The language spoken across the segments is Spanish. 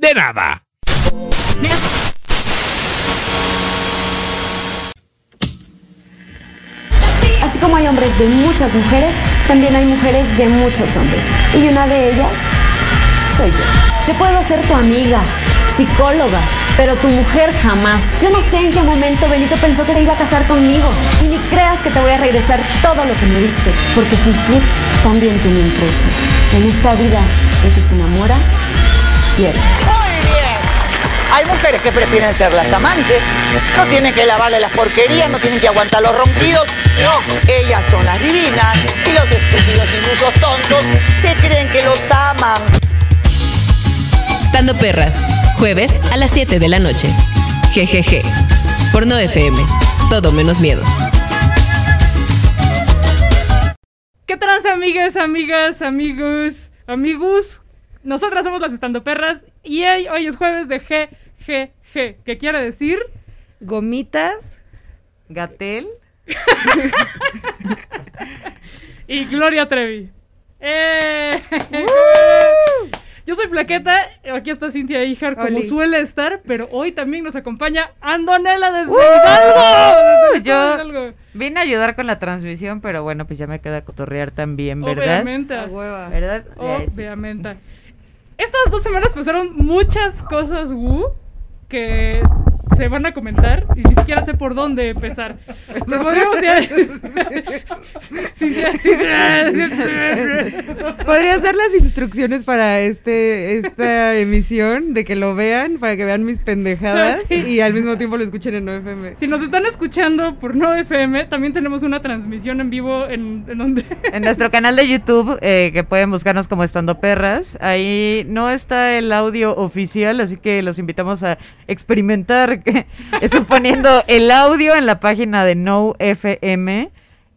de nada. Así como hay hombres de muchas mujeres, también hay mujeres de muchos hombres. Y una de ellas soy yo. Yo puedo ser tu amiga, psicóloga, pero tu mujer jamás. Yo no sé en qué momento Benito pensó que te iba a casar conmigo. Y ni creas que te voy a regresar todo lo que me diste, porque fingir también tiene un precio. En esta vida, el que se enamora, Muy bien. Hay mujeres que prefieren ser las amantes. No tienen que lavarle las porquerías, no tienen que aguantar los ronquidos. No, ellas son las divinas. Y los estúpidos ilusos tontos se creen que los aman. Estando Perras, jueves a las 7 de la noche. GGG. Por No FM. Todo menos miedo. ¿Qué trans, amigas, amigas, amigos, amigos? Nosotras somos las Estando Perras y hoy, es jueves de GGG, que quiere decir Gomitas, Gatel. y Gloria Trevi. ¡Eh! Yo soy Plaqueta, aquí está Cintia Ijar como Oli. suele estar, pero hoy también nos acompaña Andonela desde ¡Uh! Hidalgo. desde Yo- Hidalgo. Vine a ayudar con la transmisión, pero bueno, pues ya me queda cotorrear también, ¿verdad? Obviamente. ¿Verdad? Obviamente. Estas dos semanas pasaron muchas cosas, Wu, que se van a comentar y ni siquiera sé por dónde empezar. Nos podríamos ya... ¿Podrías dar las instrucciones para este esta emisión? De que lo vean, para que vean mis pendejadas Sí. y al mismo tiempo lo escuchen en OFM. Si nos están escuchando por No FM, también tenemos una transmisión en vivo en, en donde... En nuestro canal de YouTube, eh, que pueden buscarnos como Estando Perras, ahí no está el audio oficial, así que los invitamos a experimentar que- eso poniendo el audio en la página de No FM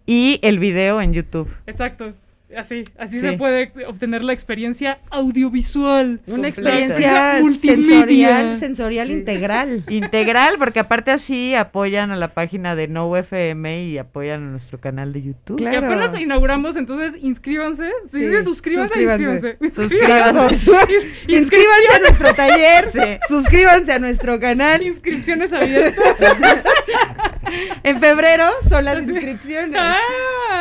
y el video en YouTube. Exacto. Así, así Sí. se puede obtener la experiencia audiovisual. Una Completa. experiencia sensorial, sensorial integral. Integral, porque aparte así apoyan a la página de No FM y apoyan a nuestro canal de YouTube. Claro. Que apenas inauguramos, entonces inscríbanse. Sí, Sí, sí, suscríbanse, suscríbanse. inscríbanse. Inscríbanse a nuestro taller, Sí. suscríbanse a nuestro canal. Inscripciones abiertas. En febrero son las inscripciones. Ah,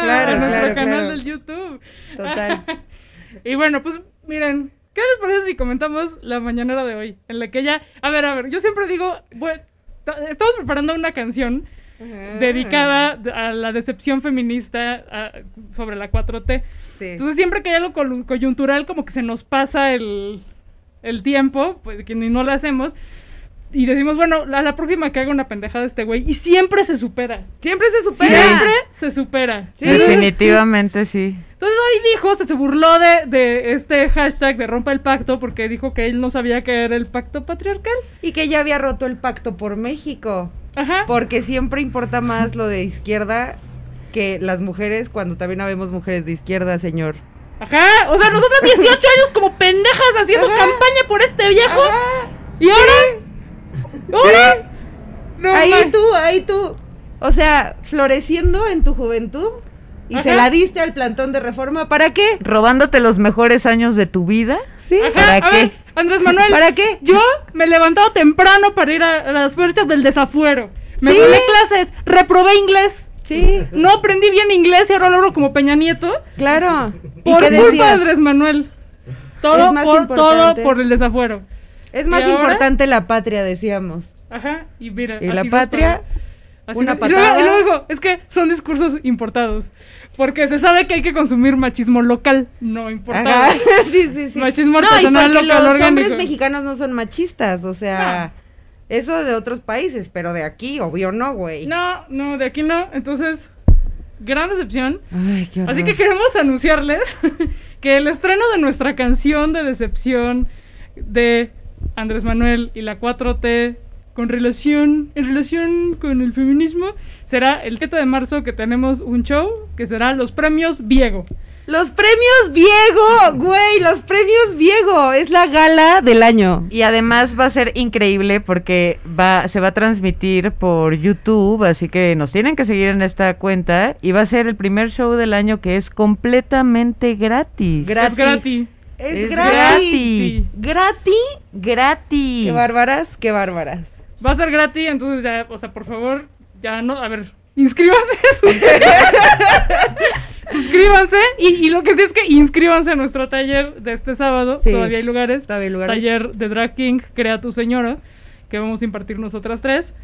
Claro, a nuestro claro, canal claro. del YouTube. Total. Y bueno, pues miren, ¿qué les parece si comentamos la mañanera de hoy? En la que ya, a ver, a ver, yo siempre digo, bueno, ta- estamos preparando una canción dedicada a la decepción feminista a- sobre la 4T. Sí. Entonces siempre que hay algo coyuntural, como que se nos pasa el, el tiempo, pues que ni no lo hacemos. Y decimos, bueno, a la próxima que haga una pendejada este güey. Y siempre se supera. Siempre se supera. Siempre se supera. Sí. Definitivamente sí. Entonces hoy dijo, se, se burló de, de este hashtag de rompa el pacto porque dijo que él no sabía que era el pacto patriarcal. Y que ya había roto el pacto por México. Ajá. Porque siempre importa más lo de izquierda que las mujeres cuando también habemos mujeres de izquierda, señor. Ajá. O sea, nosotros 18 años como pendejas haciendo Ajá. campaña por este viejo. Ajá. Y ahora... No, ahí man. tú, ahí tú. O sea, floreciendo en tu juventud y se la diste al plantón de reforma. ¿Para qué? Robándote los mejores años de tu vida. Sí. Ajá, ¿Para a qué? ver, Andrés Manuel. ¿Para qué? Yo me he levantado temprano para ir a, a las fechas del desafuero. Me Sí. clases, reprobé inglés. Sí, No aprendí bien inglés y ahora lo hablo como Peña Nieto. claro. ¿Y Por qué culpa de? Andrés Manuel. Todo Es más por, todo por el desafuero. Es más importante la patria, decíamos. Ajá, y mira. Y la patria. Así una y luego-. Y luego, es que son discursos importados. Porque se sabe que hay que consumir machismo local, no importado. Ajá, sí, sí, sí. Machismo no, y porque local los orgánico. hombres mexicanos no son machistas, o sea, eso de otros países, pero de aquí, obvio no, güey. No, no, de aquí no. Entonces, gran decepción. Ay, qué Así que queremos anunciarles que el estreno de nuestra canción de decepción de Andrés Manuel y la 4T con relación, en relación con el feminismo, será el 7 de marzo que tenemos un show que será los premios Viego. Los premios Viego, güey, los premios Viego, es la gala del año. Y además va a ser increíble porque va, se va a transmitir por YouTube, así que nos tienen que seguir en esta cuenta. Y va a ser el primer show del año que es completamente gratis. Gratis. Es gratis. Es, Es gratis. Gratis. Gratis. Qué bárbaras, qué bárbaras. Va a ser gratis, entonces ya, o sea, por favor, ya no, a ver, inscríbanse. Suscríbanse y, y lo que sí es que inscríbanse a nuestro taller de este sábado. Sí. Todavía hay lugares. Todavía hay lugares. Taller de Drag King, Crea tu Señora, que vamos a impartir nosotras tres.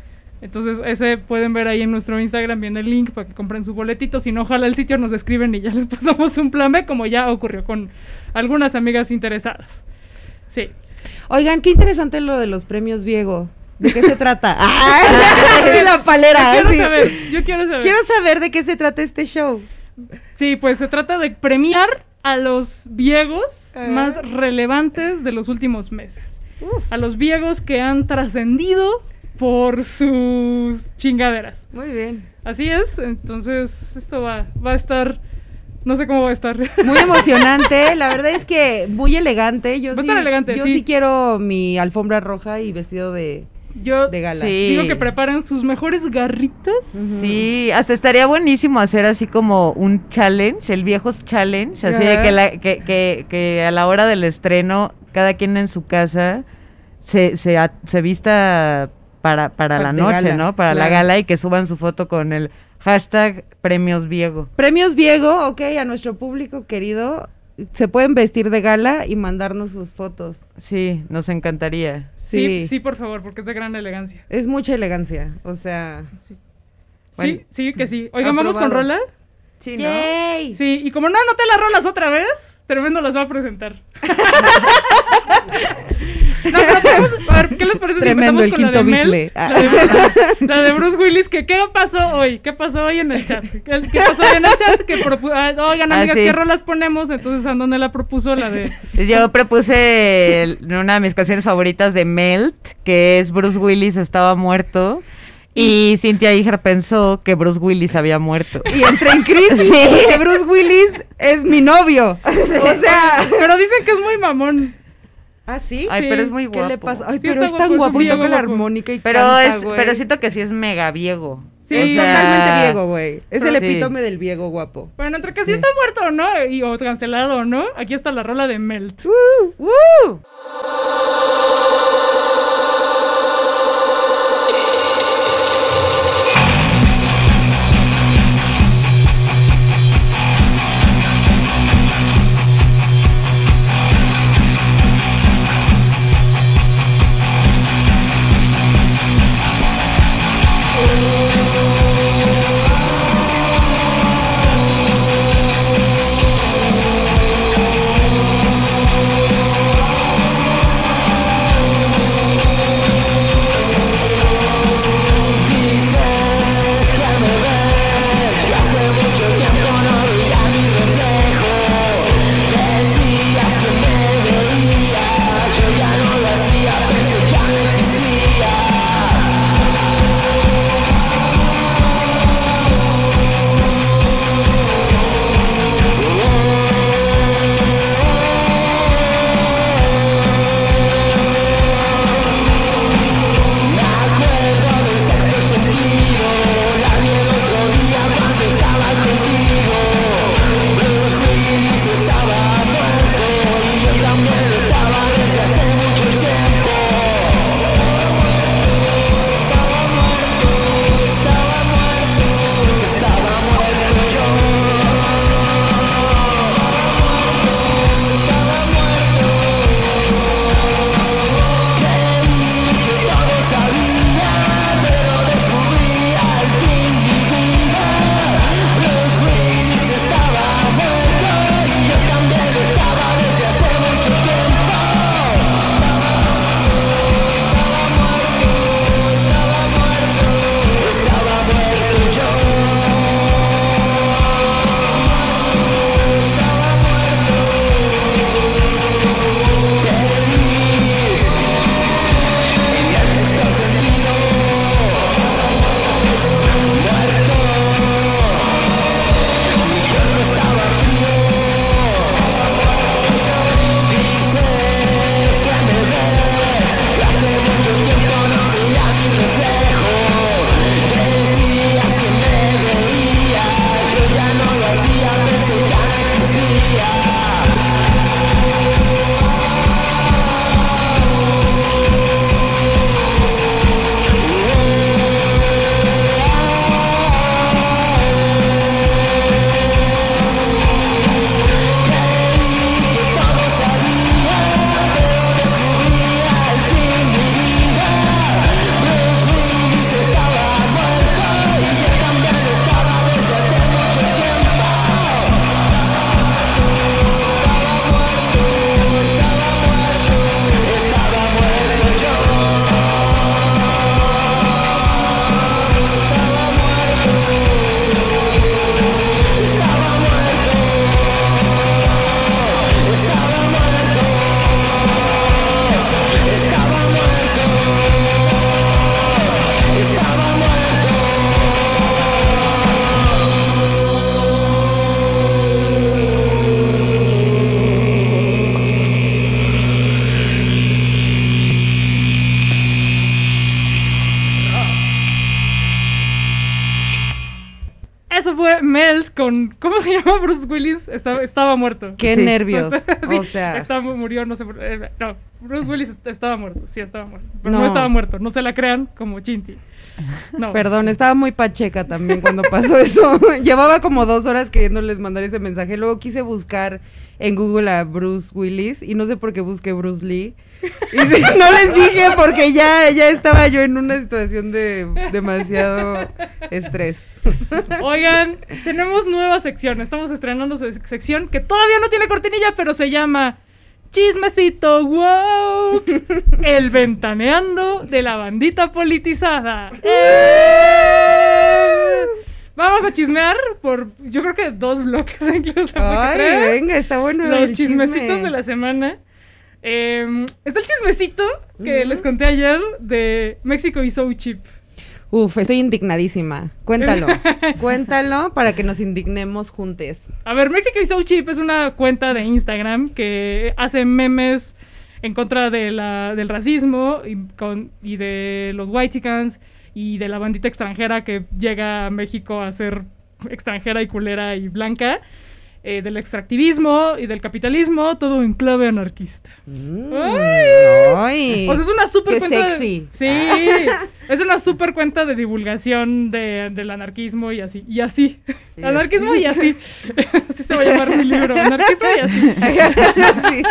Entonces, ese pueden ver ahí en nuestro Instagram, viene el link para que compren su boletito. Si no, ojalá el sitio nos escriben y ya les pasamos un plan B, como ya ocurrió con algunas amigas interesadas. Sí. Oigan, qué interesante lo de los premios Viego. ¿De qué se trata? ¡Ah! de la palera. Yo quiero sí. saber, yo quiero saber. Quiero saber de qué se trata este show. Sí, pues se trata de premiar a los viegos Ah. más relevantes de los últimos meses. A los viegos que han trascendido por sus chingaderas. Muy bien. Así es, entonces esto va, va a estar, no sé cómo va a estar. Muy emocionante. La verdad es que muy elegante. Yo Va a sí, estar elegante, yo sí. sí quiero mi alfombra roja y vestido de, Yo de gala. Sí. digo que preparen sus mejores garritas. Sí, hasta estaría buenísimo hacer así como un challenge, el viejos challenge, así de que, la- que, que, que a la hora del estreno, cada quien en su casa se, se, a- se vista para, para Pa- la noche, gala, ¿no? Para la gala y que suban su foto con el hashtag premios Viego. Premios Viego, ok, a nuestro público querido. Se pueden vestir de gala y mandarnos sus fotos. Sí, nos encantaría. Sí. Sí. sí, por favor, porque es de gran elegancia. Es mucha elegancia. O sea. Bueno. Sí, sí, que sí. Oigan, vamos con rola. Sí, ¡Yay! Sí, y como no anoté las rolas otra vez, tremendo las va a presentar. no, a ver, ¿qué les parece Tremendo, si el con la quinto de bitle. Ah. Mel? La de, la de Bruce Willis, que ¿qué pasó hoy? ¿Qué pasó hoy en el chat? ¿Qué, qué pasó hoy en el chat? Que ah, oigan, Ah, amigas, sí. ¿qué rolas ponemos? Entonces, Andone propuso la de... Yo propuse el- una de mis canciones favoritas de Melt, que es Bruce Willis estaba muerto. Y Cynthia Iger pensó que Bruce Willis había muerto. Y entré en crisis. Sí. porque Bruce Willis es mi novio. O sea. Pero dicen que es muy mamón. ¿Ah, sí? Ay, Sí. pero es muy ¿Qué guapo. le pasa? Ay, Sí, pero es tan guapo, y toca la armónica y Pero canta, es, pero siento que sí es mega viego. Sí. Es O sea, totalmente Viego, güey. Es el Sí. epítome del Viego guapo. Bueno, entre que sí está muerto o no, y, o cancelado o no, aquí está la rola de Melt. ¡Woo! Thank Estaba, muerto. Qué Sí. nervios. Sí, O sea, estaba, murió, no sé, por- eh, no, Bruce Willis est- estaba muerto, sí estaba muerto, pero no. No. estaba muerto, no se la crean como Chinti. No. perdón, estaba muy pacheca también cuando pasó eso. Llevaba como dos horas queriéndoles mandar ese mensaje. Luego quise buscar en Google a Bruce Willis y no sé por qué busqué Bruce Lee. Y no les dije porque ya, ya estaba yo en una situación de demasiado estrés. Oigan, tenemos nueva sección, estamos estrenando se- sección que todavía no tiene cortinilla, pero se llama Chismecito Wow, el ventaneando de la bandita politizada. ¡Eh! Vamos a chismear por, yo creo que dos bloques incluso. Ay, venga, está bueno. los el chisme. chismecitos de la semana. Eh, está el chismecito que les conté ayer de México y So Cheap. Uf, estoy indignadísima. Cuéntalo. Cuéntalo para que nos indignemos juntes. A ver, México y So Cheap es una cuenta de Instagram que hace memes en contra de la, del racismo y, con, y de los whitecans y de la bandita extranjera que llega a México a ser extranjera y culera y blanca, eh, del extractivismo y del capitalismo, todo en clave anarquista. Mm, Ay. sea, es una super Qué cuenta. de- sexy. sí, es una super cuenta de divulgación de- del anarquismo y así. Y así. Anarquismo y así. así se va a llamar mi libro. Anarquismo y así. Sí.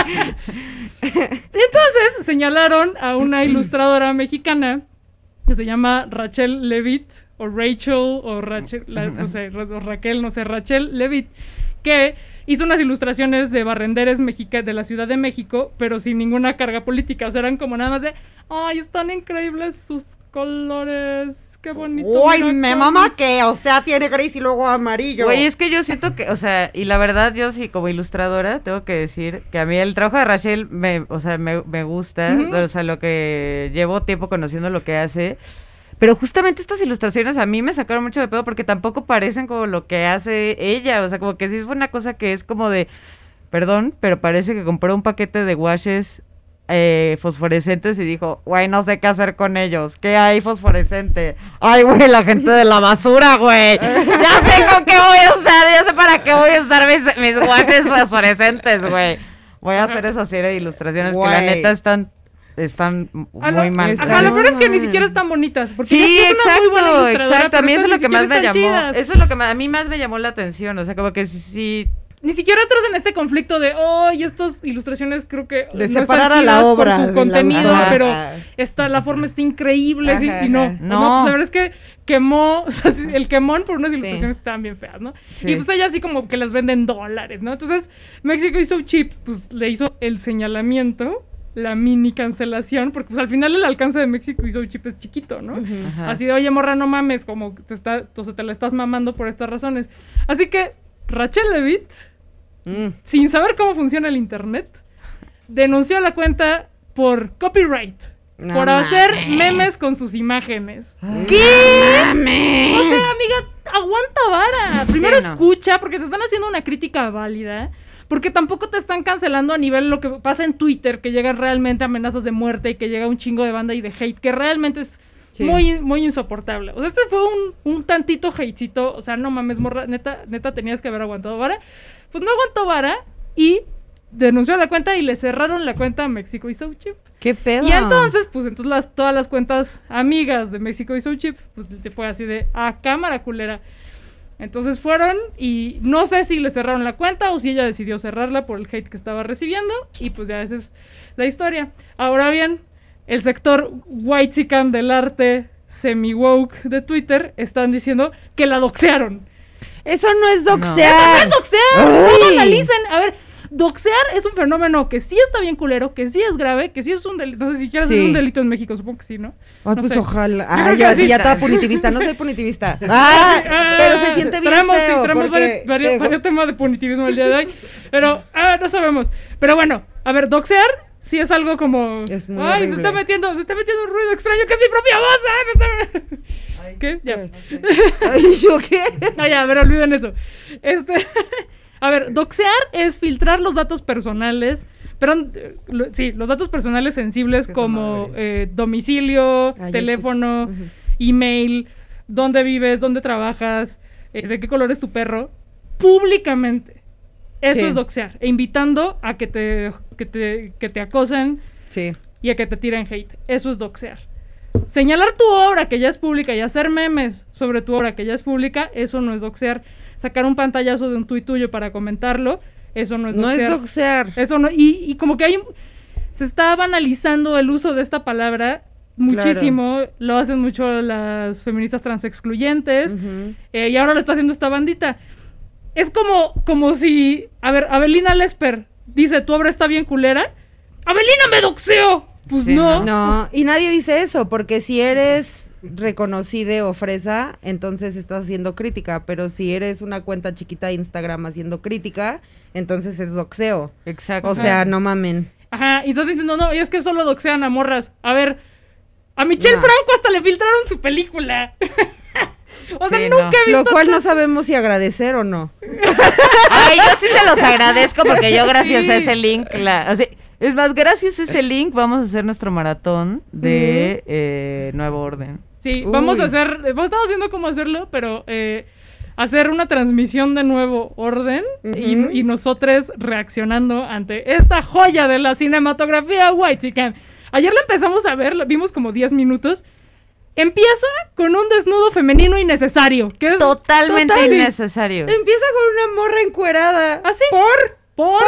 Entonces señalaron a una ilustradora mexicana que se llama Rachel Levitt o Rachel o Rachel, la- no sé, o Raquel, no sé, Rachel Levitt, que hizo unas ilustraciones de barrenderes mexica de la Ciudad de México, pero sin ninguna carga política, o sea, eran como nada más de, ay, están increíbles sus colores, qué bonito. Uy, me cómo". mama que, o sea, tiene gris y luego amarillo. Güey, es que yo siento que, o sea, y la verdad yo sí como ilustradora tengo que decir que a mí el trabajo de Rachel me, o sea, me, me gusta, o sea, lo que llevo tiempo conociendo lo que hace. Pero justamente estas ilustraciones a mí me sacaron mucho de pedo porque tampoco parecen como lo que hace ella, o sea, como que sí es una cosa que es como de, perdón, pero parece que compró un paquete de washes eh, fosforescentes y dijo, güey, no sé qué hacer con ellos. ¿Qué hay fosforescente? Ay, güey, la gente de la basura, güey. Ya sé con qué voy a usar, ya sé para qué voy a usar mis, mis washes fosforescentes, güey. Voy a hacer esa serie de ilustraciones que la neta están, están A lo- muy mal. Está Ajá, lo peor es que ni mal. siquiera están bonitas. Porque Sí, es una muy buena exacto, exacto. A mí eso es lo que más me llamó. chidas. Eso es lo que a mí más me llamó la atención. O sea, como que sí, sí Ni siquiera entras en este conflicto de, oh, y estas ilustraciones creo que De no separar están a la chidas obra por su contenido, pero esta, la forma está increíble, sí, Ajá, y no, no. No. pues la verdad es que quemó, o sea, sí, el quemón por unas Sí. ilustraciones estaban bien feas, ¿no? Sí. Y pues ella así como que las venden dólares, ¿no? Entonces, México hizo cheap, pues le hizo el señalamiento, la mini cancelación, porque pues al final el alcance de México hizo cheap es chiquito, ¿no? Ajá. Así de, oye, morra, no mames, como te, está, o sea, te la estás mamando por estas razones. Así que Rachel Levitt, Mm. sin saber cómo funciona el internet, denunció la cuenta por copyright. No por hacer memes con sus imágenes. ¿Qué? ¡Mames! O sea, amiga, aguanta vara. Primero no. escucha, porque te están haciendo una crítica válida. Porque tampoco te están cancelando a nivel lo que pasa en Twitter, que llegan realmente amenazas de muerte y que llega un chingo de banda y de hate, que realmente es Sí. muy, muy insoportable. O sea, este fue un, un tantito hatecito. O sea, no mames, morra, neta, neta tenías que haber aguantado vara. Pues no aguantó vara y denunció la cuenta y le cerraron la cuenta a México y So Cheap. ¿Qué pedo? Y entonces, pues entonces las, todas las cuentas amigas de México y So Cheap, pues te fue así de, a cámara culera. Entonces fueron y no sé si le cerraron la cuenta o si ella decidió cerrarla por el hate que estaba recibiendo y pues ya esa es la historia. Ahora bien, el sector whitezican del arte semi-woke de Twitter están diciendo que la doxearon. Eso no es ¡No doxear. es doxear! ¡No banalicen! A ver, doxear es un fenómeno que sí está bien culero, que sí es grave, que sí es un delito. No sé si quieres Sí. es un delito en México, supongo que sí, ¿no? Ay, No pues sé. ojalá. creo Ay, yo así sí. ya toda punitivista. No soy punitivista. Ah, Ah, pero se siente bien traemos, sí, feo. traemos porque varios, varios- tengo- varios temas de punitivismo el día de hoy. Pero, ah, no sabemos. Pero bueno, a ver, doxear sí es algo como... Es muy Ay, se está metiendo, se está metiendo un ruido extraño que es mi propia voz. ah, me está- ¿Qué? Ya. Ay, ¿yo qué? Ah, ya, a ver, olviden eso. Este, a ver, doxear es filtrar los datos personales, pero eh, lo- sí, los datos personales sensibles como eh, domicilio, Ah, teléfono, email, dónde vives, dónde trabajas, eh, de qué color es tu perro. públicamente. Eso Sí. es doxear. E invitando a que te, que te, que te acosen Sí. y a que te tiren hate. Eso es doxear. Señalar tu obra que ya es pública y hacer memes sobre tu obra que ya es pública, eso no es doxear. Sacar un pantallazo de un tuit tuyo para comentarlo, eso no es No doxear. es doxear. Eso no, y, y como que hay, se está banalizando el uso de esta palabra muchísimo, lo hacen mucho las feministas transexcluyentes, Ujú. eh, y ahora lo está haciendo esta bandita. Es como, como si, a ver, Abelina Lesper dice, tu obra está bien culera, Abelina me doxeó. Pues Sí, no. No, y nadie dice eso, porque si eres reconocida o fresa, entonces estás haciendo crítica, pero si eres una cuenta chiquita de Instagram haciendo crítica, entonces es doxeo. Exacto. O sea, no mamen. Ajá, y entonces dicen, no, no, y es que solo doxean a morras. A ver, a Michelle No. Franco hasta le filtraron su película. o sea, Sí, nunca no. he visto Lo cual no sabemos si agradecer o no. Ay, yo sí se los agradezco porque yo gracias Sí. a ese link, la, o sea, es más, gracias a ese link vamos a hacer nuestro maratón de eh, Nuevo Orden. Sí, Uy. vamos a hacer, eh, estamos viendo cómo hacerlo, pero eh, hacer una transmisión de nuevo orden y, Ujú. y nosotros reaccionando ante esta joya de la cinematografía White Ayer la empezamos a ver, la vimos como 10 minutos. Empieza con un desnudo femenino innecesario, que es Totalmente Total. innecesario. Empieza con una morra encuerada. ¿Ah, sí? ¿Por? por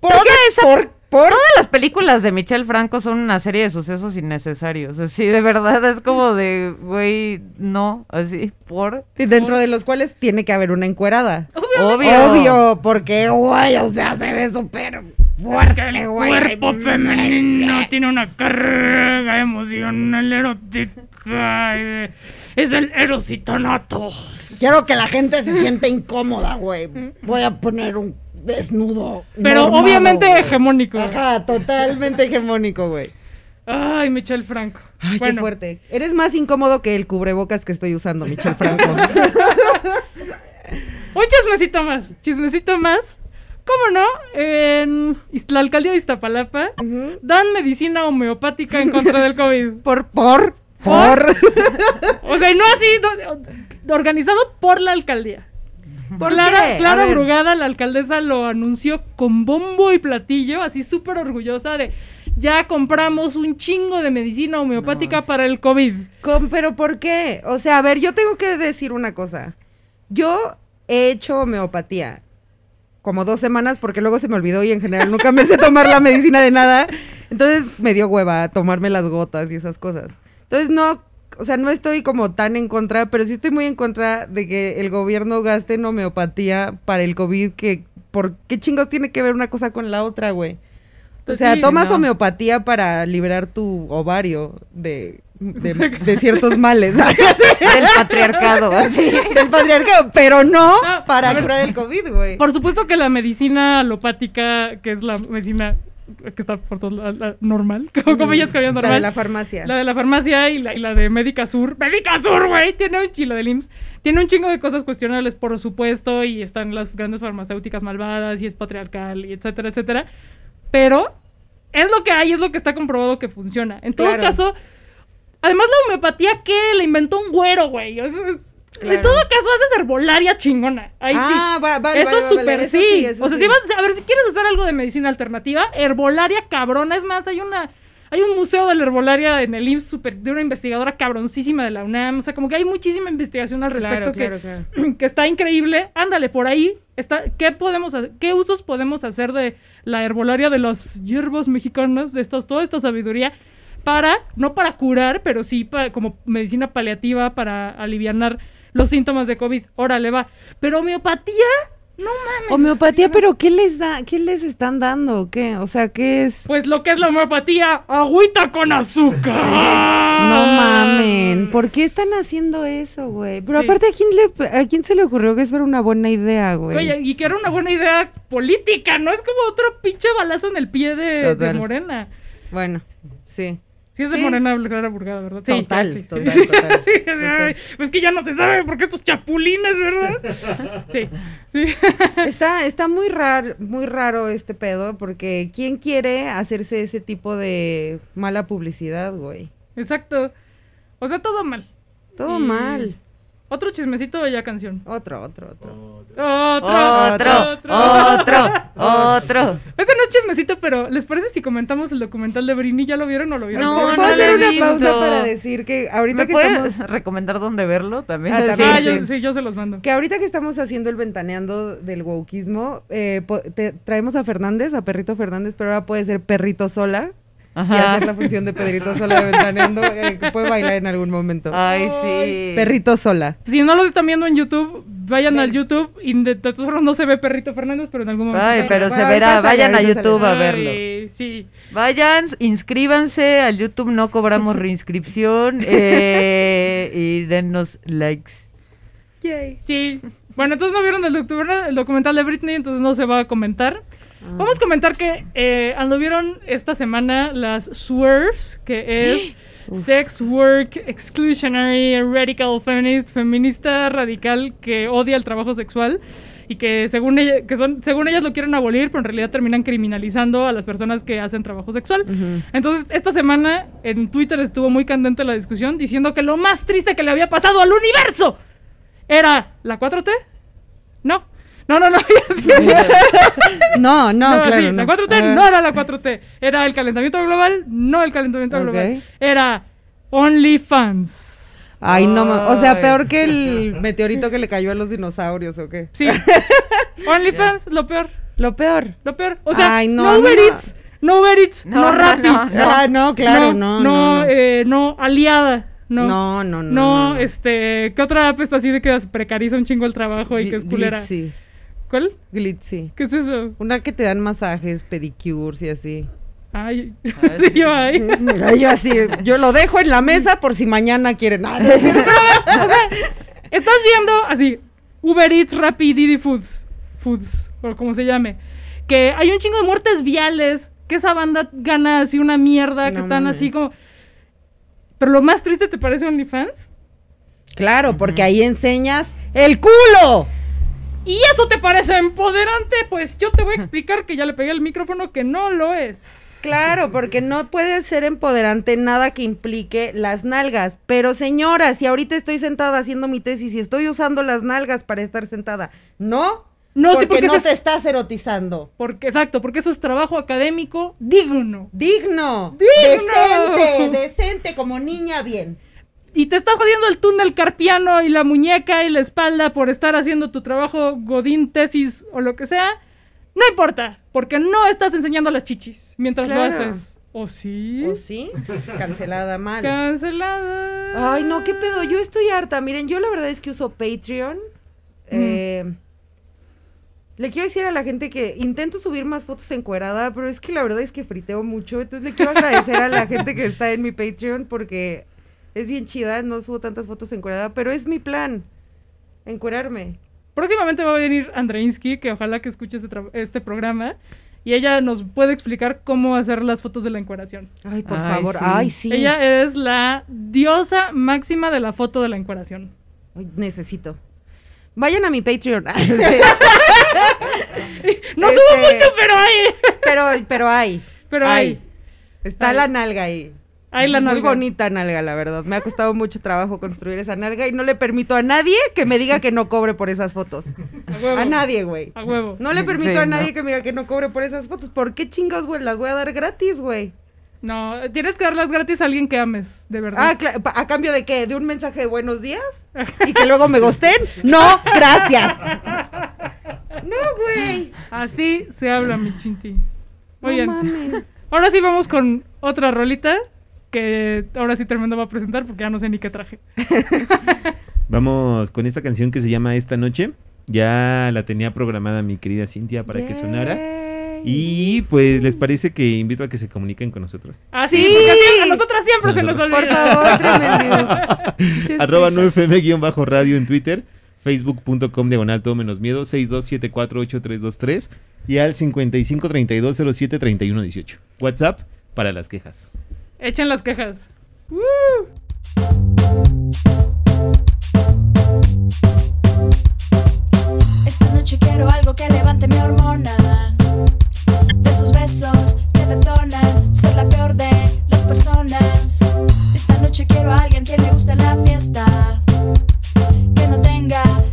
¿Por Toda qué? esa- ¿Por? ¿Por? Todas las películas de Michelle Franco son una serie de sucesos innecesarios. Así, de verdad, es como de, güey, no, así, por. Y dentro de los cuales tiene que haber una encuerada. Obvio. Obvio, porque, güey, o sea, se ve súper fuerte, güey. cuerpo femenino tiene una carga emocional erótica. y- Es el erositonato. Quiero que la gente se sienta incómoda, güey. Voy a poner un desnudo. Pero normado, obviamente güey. hegemónico. Ajá, totalmente hegemónico, güey. Ay, Michelle Franco. Ay, qué bueno, fuerte. Eres más incómodo que el cubrebocas que estoy usando, Michelle Franco. un chismecito más. Chismecito más. ¿Cómo no? En la alcaldía de Iztapalapa dan medicina homeopática en contra del COVID. Por, por, por. O sea, no así, do- organizado por la alcaldía. ¿Por Clara? Clara. Brugada, la alcaldesa, lo anunció con bombo y platillo, así súper orgullosa de ya compramos un chingo de medicina homeopática para el COVID. Con- pero ¿por qué? O sea, a ver, yo tengo que decir una cosa. Yo he hecho homeopatía como dos semanas porque luego se me olvidó y en general nunca me sé tomar la medicina de nada. Entonces me dio hueva tomarme las gotas y esas cosas. Entonces no, o sea, no estoy como tan en contra, pero sí estoy muy en contra de que el gobierno gaste en homeopatía para el COVID, que ¿por qué chingos tiene que ver una cosa con la otra, güey? O Pues sea, sí, tomas no. homeopatía para liberar tu ovario de, de, de ciertos males Del patriarcado, así. del patriarcado, pero no para ver. curar el COVID, güey. Por supuesto que la medicina alopática, que es la medicina que está por todos lados, la normal, como comillas que había La normal. de la farmacia. La de la farmacia y la, y la de Médica Sur. ¡Médica Sur, güey! Tiene un chilo del IMSS. Tiene un chingo de cosas cuestionables, por supuesto, y están las grandes farmacéuticas malvadas, y es patriarcal, y etcétera, etcétera. Pero es lo que hay, es lo que está comprobado que funciona. En todo Claro. caso, además la homeopatía, ¿qué? La inventó un güero, güey. O sea, En Claro. todo caso, haces herbolaria chingona. Ahí Ah, sí. va- vale, eso es súper sí. sí, eso o sea, sí. si vas a ver, si quieres hacer algo de medicina alternativa, herbolaria cabrona. Es más, hay una. Hay un museo de la herbolaria en el IMSS super, de una investigadora cabroncísima de la UNAM. O sea, como que hay muchísima investigación al respecto Claro, que, claro, claro. que está increíble. Ándale, por ahí está. ¿Qué podemos qué usos podemos hacer de la herbolaria de las hierbas mexicanas, de estas, toda esta sabiduría? Para, no para curar, pero sí para, como medicina paliativa para alivianar los síntomas de COVID. Órale, va. Pero homeopatía, no mames. Homeopatía, pero ¿qué les da? ¿Qué les están dando? ¿Qué? O sea, ¿qué es? Pues lo que es la homeopatía, agüita con azúcar. No mamen, ¿por qué están haciendo eso, güey? Pero Sí. aparte, ¿a quién, le, ¿a quién se le ocurrió que eso era una buena idea, güey? Oye, y que era una buena idea política, no es como otro pinche balazo en el pie de, de. Morena. Bueno, sí. Sí es de Sí. Morena Clara Burgada, ¿verdad? Sí, Total, sí, total, sí. total, Sí, total. pues que ya no se sabe porque estos chapulines, ¿verdad? Sí, sí. Está, está muy raro, muy raro este pedo, porque ¿quién quiere hacerse ese tipo de mala publicidad, güey? Exacto. O sea, todo mal. Todo Y- mal. ¿Otro chismecito o ya canción? Otro, otro, otro. Otro, Otro, otro, otro. Este no es chismecito, pero ¿les parece si comentamos el documental de Brini? ¿Ya lo vieron o lo vieron? No, ¿Puedo hacer lo he una visto. pausa para decir que ahorita ¿Me que puedes estamos recomendar dónde verlo también? Ah, Ah, también, yo, sí. sí, yo se los mando. Que ahorita que estamos haciendo el ventaneando del wokismo, eh, te- traemos a Fernández, a Perrito Fernández, pero ahora puede ser Perrito Sola y Ajá. hacer la función de Pedrito Sola de ventaneando, eh, que puede bailar en algún momento. Ay, sí. Perrito Sola. Si no los están viendo en YouTube, vayan al YouTube y de, de todas formas no se ve Perrito Fernández, pero en algún momento. Ay, pero se verá. Vayan a. YouTube a Ay, verlo. Sí. Vayan, inscríbanse al YouTube, no cobramos reinscripción eh, y dennos likes. Yay. Sí. Bueno, entonces no vieron el documental de Britney, entonces no se va a comentar. Vamos a comentar que eh, anduvieron esta semana las SWERFs, que es Sex Work Exclusionary Radical Feminist, feminista radical que odia el trabajo sexual y que según ella, que son, según ellas lo quieren abolir, pero en realidad terminan criminalizando a las personas que hacen trabajo sexual. Entonces, esta semana en Twitter estuvo muy candente la discusión diciendo que lo más triste que le había pasado al universo era la 4T. No. No, no, no. No, no, No, claro. sí, no. la 4T Ah. no era la 4T. Era el calentamiento global, no el calentamiento global. Era OnlyFans. Ay, no, o sea, peor que el meteorito que le cayó a los dinosaurios, ¿o qué? Sí. OnlyFans, lo peor. Lo peor. Lo peor. O sea, Ay, no, no, Uber no. Eats, no Uber Eats, no, No, no, Rappi. no, no. Ah, no, claro, no, no, No, no. eh, no, aliada. No. No, no, no, No, no. este, ¿qué otra app está así de que precariza un chingo el trabajo y que es culera? Glitzy. ¿Cuál? Glitzy. ¿Qué es eso? Una que te dan masajes, pedicures y así. Ay, Ah, sí, yo ahí. Ay, yo así, yo lo dejo en la mesa por si mañana quieren. Ah, no, o sea, estás viendo así, Uber Eats, Rappi, Didi Foods, Foods, o como se llame, que hay un chingo de muertes viales, que esa banda gana así una mierda, que No están mames. así como... Pero lo más triste, ¿te parece OnlyFans? Claro, porque ahí enseñas el culo. ¿Y eso te parece empoderante? Pues yo te voy a explicar que ya le pegué el micrófono que no lo es. Claro, porque no puede ser empoderante nada que implique las nalgas. Pero señora, si ahorita estoy sentada haciendo mi tesis y estoy usando las nalgas para estar sentada, ¿no? No, sí, porque, porque no es- estás erotizando. Porque, exacto, porque eso es trabajo académico digno. Digno, Digno. decente, decente, como niña bien. Y te estás jodiendo el túnel carpiano y la muñeca y la espalda por estar haciendo tu trabajo godín, tesis o lo que sea, no importa, porque no estás enseñando las chichis mientras Claro. lo haces. ¿O sí? ¿O sí? Cancelada mal. Cancelada. Ay, no, qué pedo. Yo estoy harta. Miren, yo la verdad es que uso Patreon. Eh, le quiero decir a la gente que intento subir más fotos encuerada, pero es que la verdad es que friteo mucho. Entonces le quiero agradecer a la gente que está en mi Patreon porque es bien chida. No subo tantas fotos encuerada, pero es mi plan. Encuerarme. Próximamente va a venir Andreinsky, que ojalá que escuche este, este programa, y ella nos puede explicar cómo hacer las fotos de la encueración. Ay, por Ay, favor. sí. Ay, sí. Ella es la diosa máxima de la foto de la encueración. Ay, necesito. Vayan a mi Patreon. No Este- subo mucho, pero hay. pero, pero hay. Pero hay. Está Hay. la nalga ahí. Hay la Muy bonita nalga, la verdad. Me ha costado mucho trabajo construir esa nalga y no le permito a nadie que me diga que no cobre por esas fotos. A huevo. A nadie, güey. A huevo. No le permito Sí, a ¿no? nadie que me diga que no cobre por esas fotos. ¿Por qué chingados, güey? Las voy a dar gratis, güey. No, tienes que darlas gratis a alguien que ames, de verdad. Ah, ¿a cambio de qué? ¿De un mensaje de buenos días? ¿Y que luego me gusten? No, gracias. No, güey. Así se habla, mi chinti. Muy no bien. mamen. Ahora sí vamos con otra rolita que ahora sí Tremendo va a presentar porque ya no sé ni qué traje. Vamos con esta canción que se llama Esta Noche. Ya la tenía programada mi querida Cintia para que sonara. Y pues, ¿les parece que invito a que se comuniquen con nosotros? Ah, sí, Sí. porque a, nosotras siempre se nos olvida. Por favor, tremendo. Arroba 9fm-radio en Twitter, facebook.com diagonal todo menos miedo, 62748323 y al 5532073118. WhatsApp para las quejas. Echen las quejas. ¡Woo! Esta noche quiero algo que levante mi hormona. De esos besos que detonan ser la peor de las personas. Esta noche quiero a alguien que le guste la fiesta. Que noche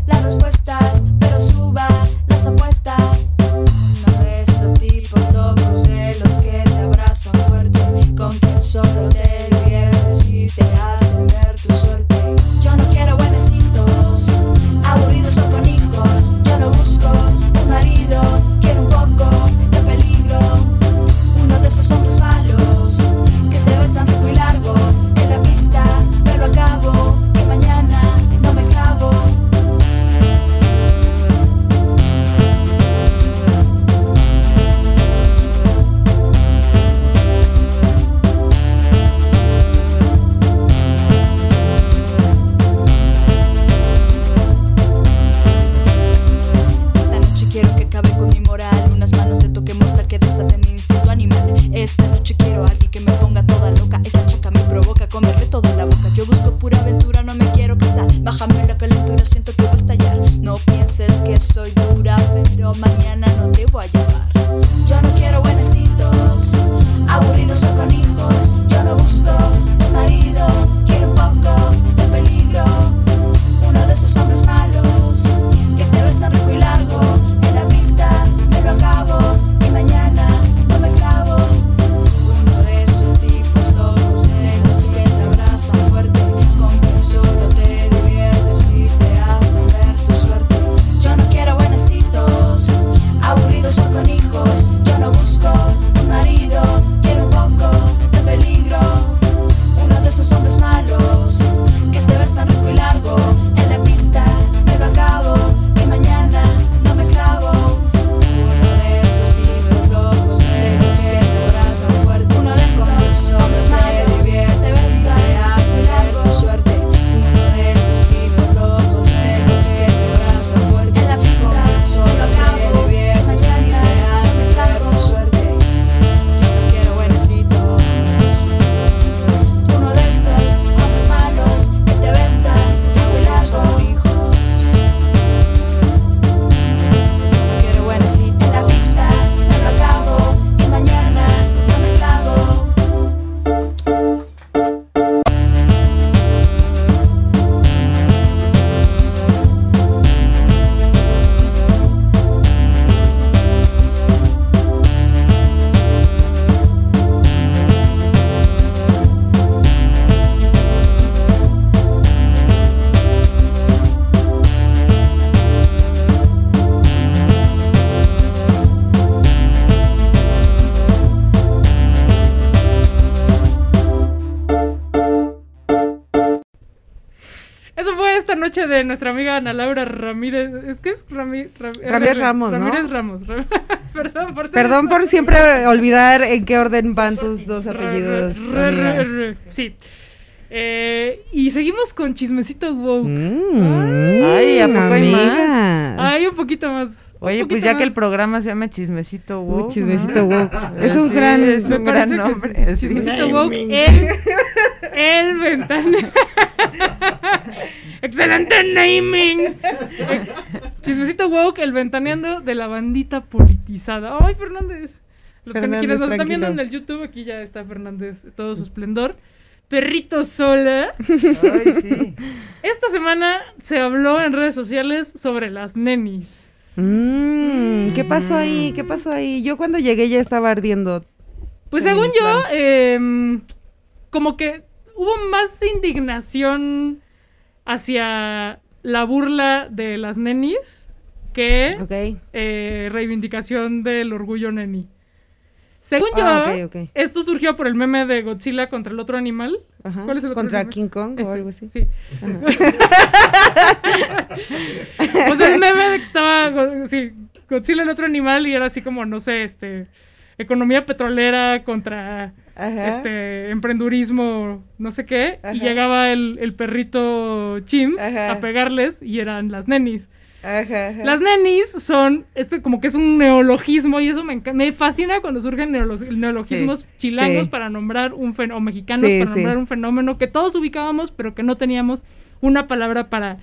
de nuestra amiga Ana Laura Ramírez. ¿Es que es Rami- Ra- Ramírez Ramos, ¿no? Ramírez Ramos. Ra- Perdón por Perdón por siempre olvidar en qué orden van tus dos apellidos. Sí. Eh, y seguimos con chismecito wow. Mm, Ay, ¿a poco hay más? Hay un poquito más. Oye, pues ya que el programa se llama Chismecito Woke. Uy, chismecito ¿no? woke. Es un Sí, gran- es un gran nombre. sí. Chismecito woke. El, el ventaneando. Excelente naming. Chismecito woke, el ventaneando de la bandita politizada. Ay, Fernández. Los que Fernández, quienes nos están viendo en el YouTube, aquí ya está Fernández, todo su esplendor. Perrito sola. Ay, sí. Esta semana se habló en redes sociales sobre las nenis. Mm, ¿Qué pasó ahí? ¿Qué pasó ahí? Yo cuando llegué ya estaba ardiendo. Pues según yo, em, como que hubo más indignación hacia la burla de las nenis que eh, reivindicación del orgullo neni. Según yo, Ah, ok, ok. esto surgió por el meme de Godzilla contra el otro animal. Ajá. ¿Cuál es el otro Contra animal? King Kong Ese, o algo así. Sí. o sea, el meme de que estaba sí, Godzilla el otro animal y era así como, no sé, este economía petrolera contra Ajá. este emprendurismo, no sé qué, y llegaba el, el perrito Chims Ajá. a pegarles y eran las nenis. Las nenis son, esto como que es un neologismo y eso me, me fascina cuando surgen neolo- neologismos chilangos Sí. para nombrar un fenómeno, o mexicanos Sí, para nombrar un fenómeno que todos ubicábamos pero que no teníamos una palabra para,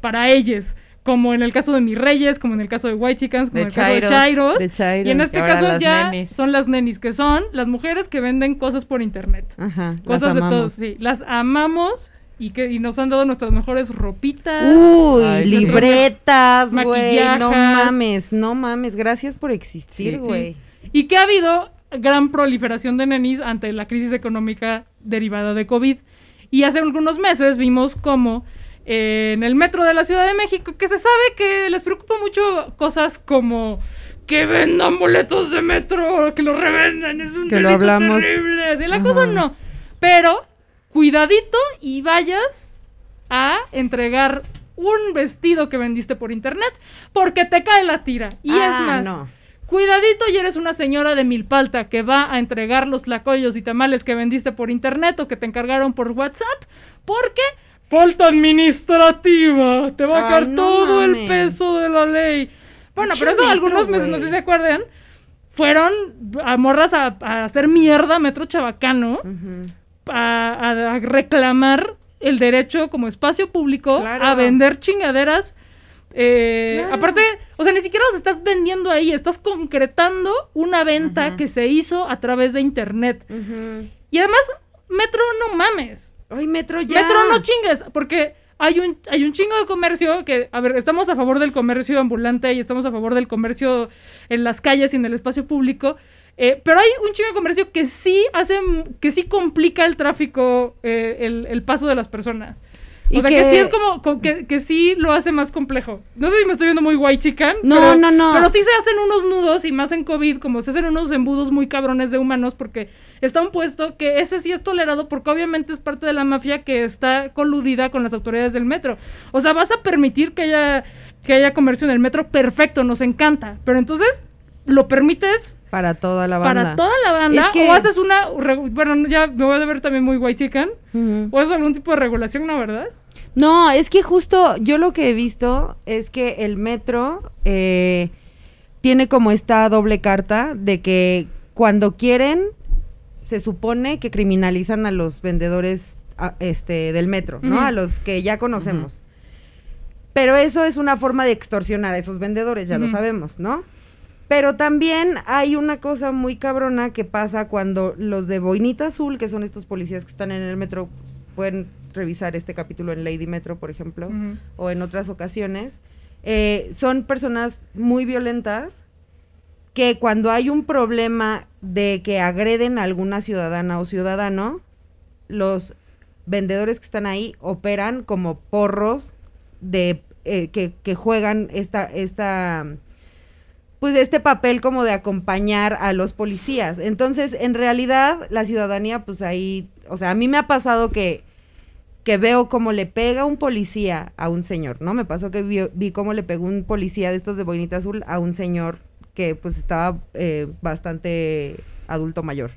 para ellos. Como en el caso de mis reyes, como en el caso de White Chickens, como De en el caso de Chairos. Chairos. De Chairos. Y en este caso ya nenis. son las nenis, que son las mujeres que venden cosas por internet. Ajá. Cosas las de todos, sí. Las amamos y que y nos han dado nuestras mejores ropitas. Uy, Ay, libretas, güey. No mames, no mames. Gracias por existir, Sí. güey. Y que ha habido gran proliferación de nenis ante la crisis económica derivada de COVID. Y hace algunos meses vimos como eh, en el metro de la Ciudad de México, que se sabe que les preocupa mucho cosas como que vendan boletos de metro, que lo revendan, es un Que lo hablamos. terrible. Así la Ajá. cosa no. Pero cuidadito y vayas a entregar un vestido que vendiste por internet porque te cae la tira. Y es Ah, más, no. Cuidadito y eres una señora de Milpalta que va a entregar los tlacoyos y tamales que vendiste por internet o que te encargaron por WhatsApp, porque falta administrativa. Te va a caer no todo el peso de la ley. Bueno, pero eso metro, algunos meses, no sé si se acuerdan, fueron a morras a, a hacer mierda a Metro Chabacano a, a reclamar el derecho como espacio público Claro. a vender chingaderas. eh, Claro. Aparte, o sea, ni siquiera las estás vendiendo ahí, estás concretando una venta que se hizo a través de internet. Y además, Metro, no mames. Ay, metro ya. Metro, no chingues, porque hay un, hay un chingo de comercio que, a ver, estamos a favor del comercio ambulante y estamos a favor del comercio en las calles y en el espacio público. eh, pero hay un chingo de comercio que sí hace, que sí complica el tráfico, eh, el, el paso de las personas. O Y sea, que... que- sí es como, co- que, que sí lo hace más complejo. No sé si me estoy viendo muy white chican. No, pero, no, no. Pero sí se hacen unos nudos y más en COVID, como se hacen unos embudos muy cabrones de humanos porque está un puesto que ese sí es tolerado porque obviamente es parte de la mafia que está coludida con las autoridades del metro. O sea, vas a permitir que haya, que haya comercio en el metro, perfecto, nos encanta. Pero entonces lo permites Para toda la banda. para toda la banda Es que- o haces una... Bueno, ya me voy a ver también muy white chican. Ujú. O haces algún tipo de regulación, ¿no? ¿Verdad? No, es que justo yo lo que he visto es que el metro eh, tiene como esta doble carta de que cuando quieren se supone que criminalizan a los vendedores a- este del metro, ¿no? A los que ya conocemos. Pero eso es una forma de extorsionar a esos vendedores, ya lo sabemos, ¿no? Pero también hay una cosa muy cabrona que pasa cuando los de Boinita Azul, que son estos policías que están en el metro, pueden revisar este capítulo en Lady Metro, por ejemplo, o en otras ocasiones, eh, son personas muy violentas que cuando hay un problema de que agreden a alguna ciudadana o ciudadano, los vendedores que están ahí operan como porros de eh, que, que juegan esta, esta pues este papel como de acompañar a los policías. Entonces, en realidad, la ciudadanía, pues ahí, o sea, a mí me ha pasado que que veo cómo le pega un policía a un señor, ¿no? Me pasó que vi, vi cómo le pegó un policía de estos de boinita azul a un señor que pues estaba eh, bastante adulto mayor.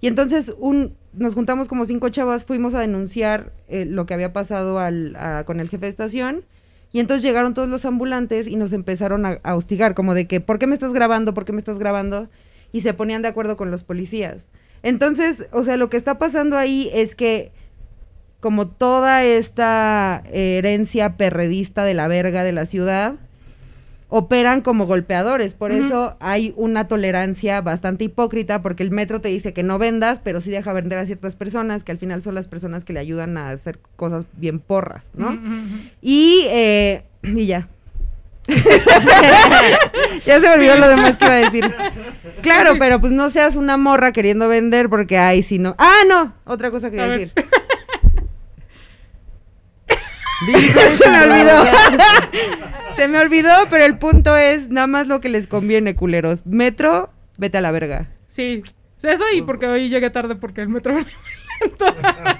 Y entonces un, nos juntamos como cinco chavas, fuimos a denunciar eh, lo que había pasado al- a- con el jefe de estación. Y entonces llegaron todos los ambulantes y nos empezaron a, a hostigar, como de que, ¿por qué me estás grabando? ¿Por qué me estás grabando? Y se ponían de acuerdo con los policías. Entonces, o sea, lo que está pasando ahí es que como toda esta herencia perredista de la verga de la ciudad, operan como golpeadores. Por eso hay una tolerancia bastante hipócrita, porque el metro te dice que no vendas, pero sí deja vender a ciertas personas, que al final son las personas que le ayudan a hacer cosas bien porras, ¿no? Y, eh, y ya. ya se me olvidó lo demás que iba a decir. Claro, pero pues no seas una morra queriendo vender porque, ay, si no. Ah, no, otra cosa que iba a ver. se me olvidó. se me olvidó, pero el punto es nada más lo que les conviene, culeros. Metro, vete a la verga. Sí. Eso y porque hoy llegué tarde porque el metro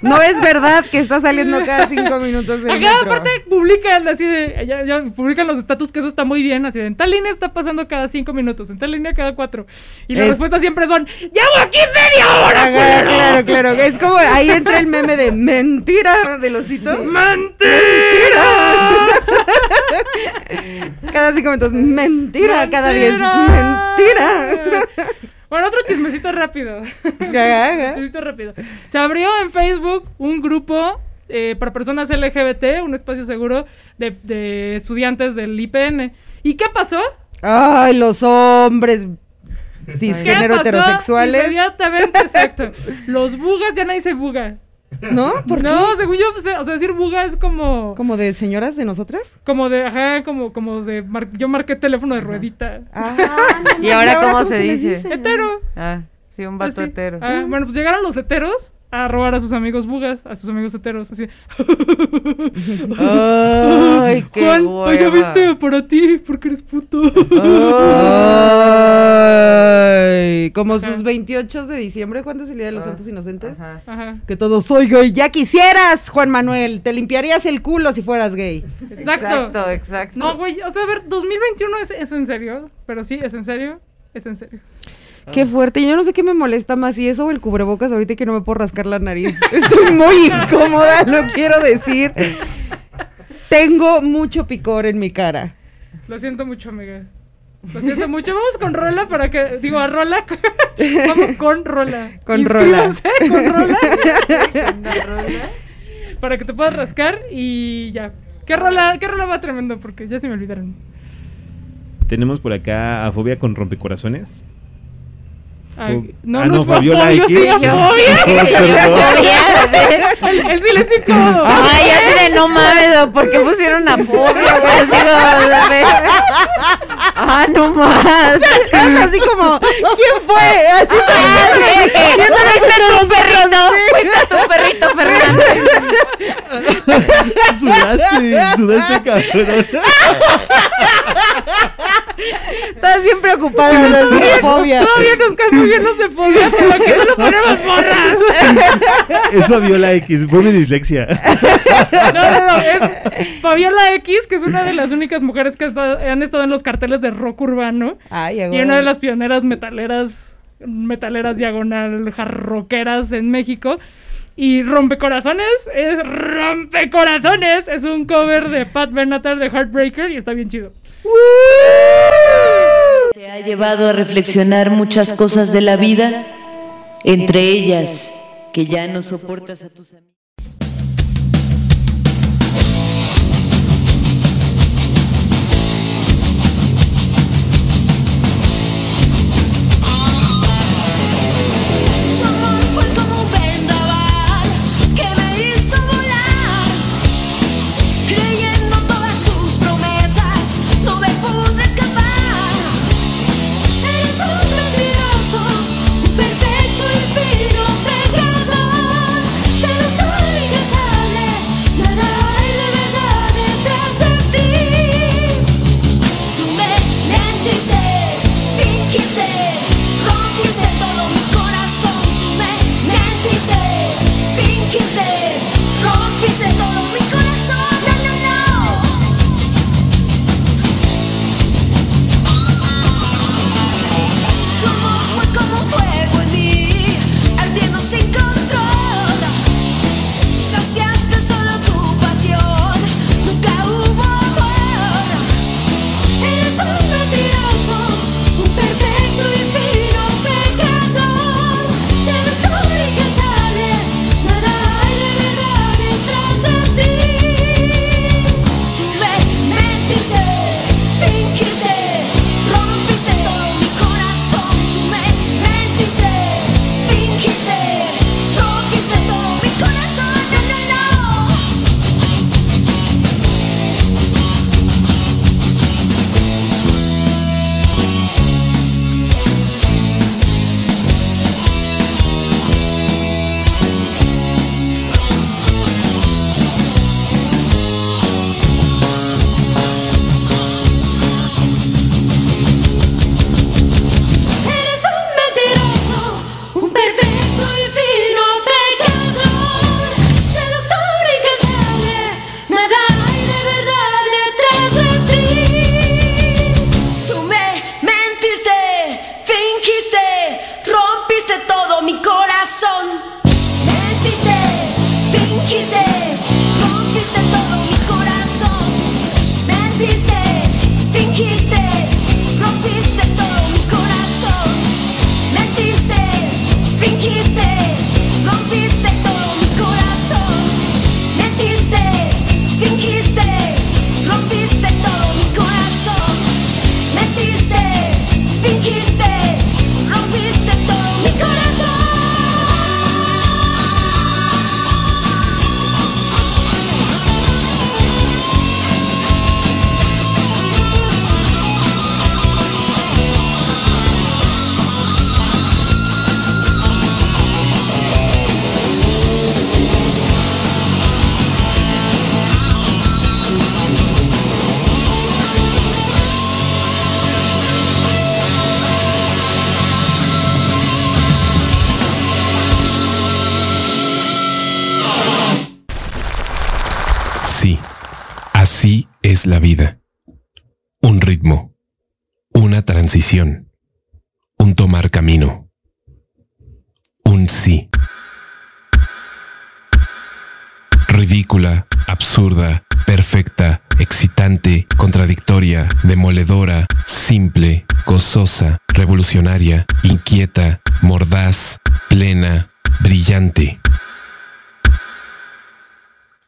No es verdad que está saliendo cada cinco minutos del Acá metro. aparte publican así de, ya, ya publican los estatus que eso está muy bien, así de en tal línea está pasando cada cinco minutos, en tal línea cada cuatro. Y las Es- respuestas siempre son, ¡Llevo aquí media hora! Ajá, culero!" claro, claro. Es como ahí entra el meme de mentira del osito. ¡Mentira! Cada cinco minutos, mentira, cada diez, ¡Mentira! Bueno, otro chismecito rápido. Chismecito rápido. Se abrió en Facebook un grupo eh, para personas LGBT, un espacio seguro de, de estudiantes del IPN. ¿Y qué pasó? Ay, los hombres ¿Qué cisgénero heterosexuales. Inmediatamente, exacto. Los bugas ya nadie dice buga. ¿No? ¿Por no, qué? según yo, o sea, decir buga es como. ¿Como de señoras de nosotras? Como de, ajá, como, como de. mar- yo marqué teléfono de ruedita. Ah, ¿Y ahora cómo se dice? Hetero. Ah, sí, un vato Así. hetero. Ah, bueno, pues llegaron los heteros a robar a sus amigos bugas, a sus amigos heteros, así. Ay, qué Juan, ya viste para ti, porque eres puto. Ay, como sus 28 de diciembre, ¿cuándo es el Día de los Ah, Santos Inocentes? Ajá. Ajá. Que todos soy gay. Ya quisieras, Juan Manuel. Te limpiarías el culo si fueras gay. Exacto. Exacto, exacto. No, güey, o sea, a ver, 2021 es, es en serio, pero sí, es en serio, es en serio. Qué fuerte. Y yo no sé qué me molesta más, si eso o el cubrebocas ahorita que no me puedo rascar la nariz. Estoy muy incómoda, lo quiero decir. Tengo mucho picor en mi cara. Lo siento mucho, amiga. Lo siento mucho. Vamos con Rola para que. Digo, a Rola. Vamos con Rola. Con Rola. Con Rola. para que te puedas rascar y ya. ¿Qué rola, ¿Qué rola va tremendo? Porque ya se me olvidaron. Tenemos por acá a Fobia con Rompecorazones. Ay, no, ah, no, no, Fabiola Fabio, X. sí, Fobia. Perdón. el, el silencio incómodo. Ay, así de no mames, ¿por qué pusieron a fobia? Ah, no más. Así como, ¿quién fue? Así Ah, Fuiste entre tu perrito, nosotros, fuiste tu perrito Fernando. sudaste, sudaste cabrón. Estás bien preocupada de la fobia. Todavía nos caen muy bien los de Fobia, pero aquí solo ponemos morras. Es Fabiola X, fue mi dislexia. No, no, no, es Fabiola X, que es una de las únicas mujeres que han estado en los carteles de rock urbano. Ay, Y una de las pioneras metaleras, metaleras diagonal jarroqueras en México. Y Rompecorazones es Rompecorazones. Es un cover de Pat Benatar de Heartbreaker y está bien chido. Te ha llevado a reflexionar muchas cosas de la vida, entre ellas que ya no soportas a tus amigos.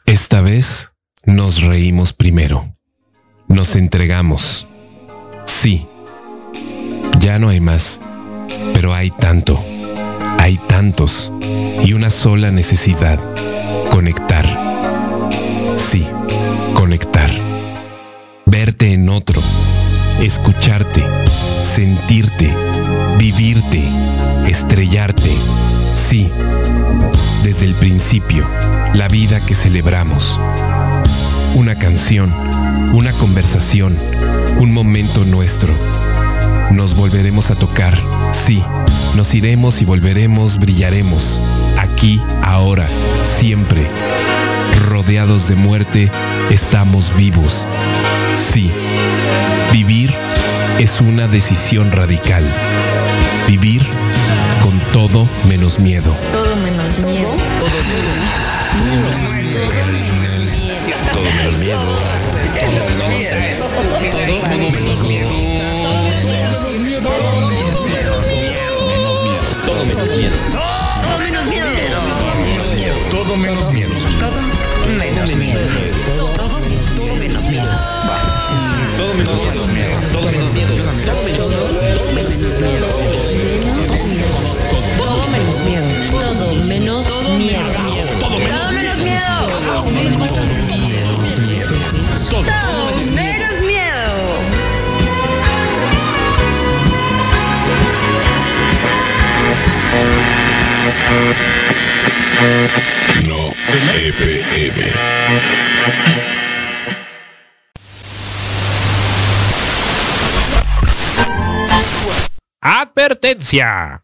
Esta vez nos reímos primero. Nos entregamos. Sí. Ya no hay más. Pero hay tanto. Hay tantos. Y una sola necesidad. Conectar. Sí. Conectar. Verte en otro. Escucharte. Sentirte. Vivirte. Estrellarte. Sí. Desde el principio, la vida que celebramos. Una canción, una conversación, un momento nuestro. Nos volveremos a tocar, sí. Nos iremos y volveremos, brillaremos. Aquí, ahora, siempre. Rodeados de muerte, estamos vivos. Sí. Vivir es una decisión radical. Vivir con todo menos miedo. Miedo. Todo menos miedo. Todo menos miedo. Todo menos miedo. Todo menos miedo. Todo menos miedo. Todo menos miedo. Todo menos miedo. Todo menos miedo. Todo menos miedo. Todo menos miedo. Todo menos miedo. Todo menos miedo. Todo menos miedo menos miedo. Todo menos miedo. Todo menos miedo. Todo menos miedo. Todo menos miedo. No, EPM. Advertencia.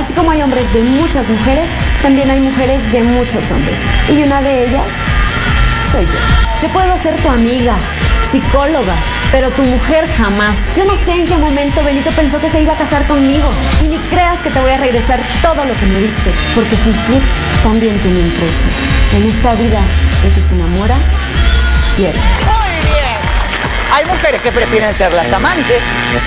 Así como hay hombres de muchas mujeres, también hay mujeres de muchos hombres. Y una de ellas soy yo. Yo puedo ser tu amiga, psicóloga, pero tu mujer jamás. Yo no sé en qué momento Benito pensó que se iba a casar conmigo. Y ni creas que te voy a regresar todo lo que me diste, porque cumplir también tiene un precio. En esta vida, el que se enamora, pierde. Hay mujeres que prefieren ser las amantes.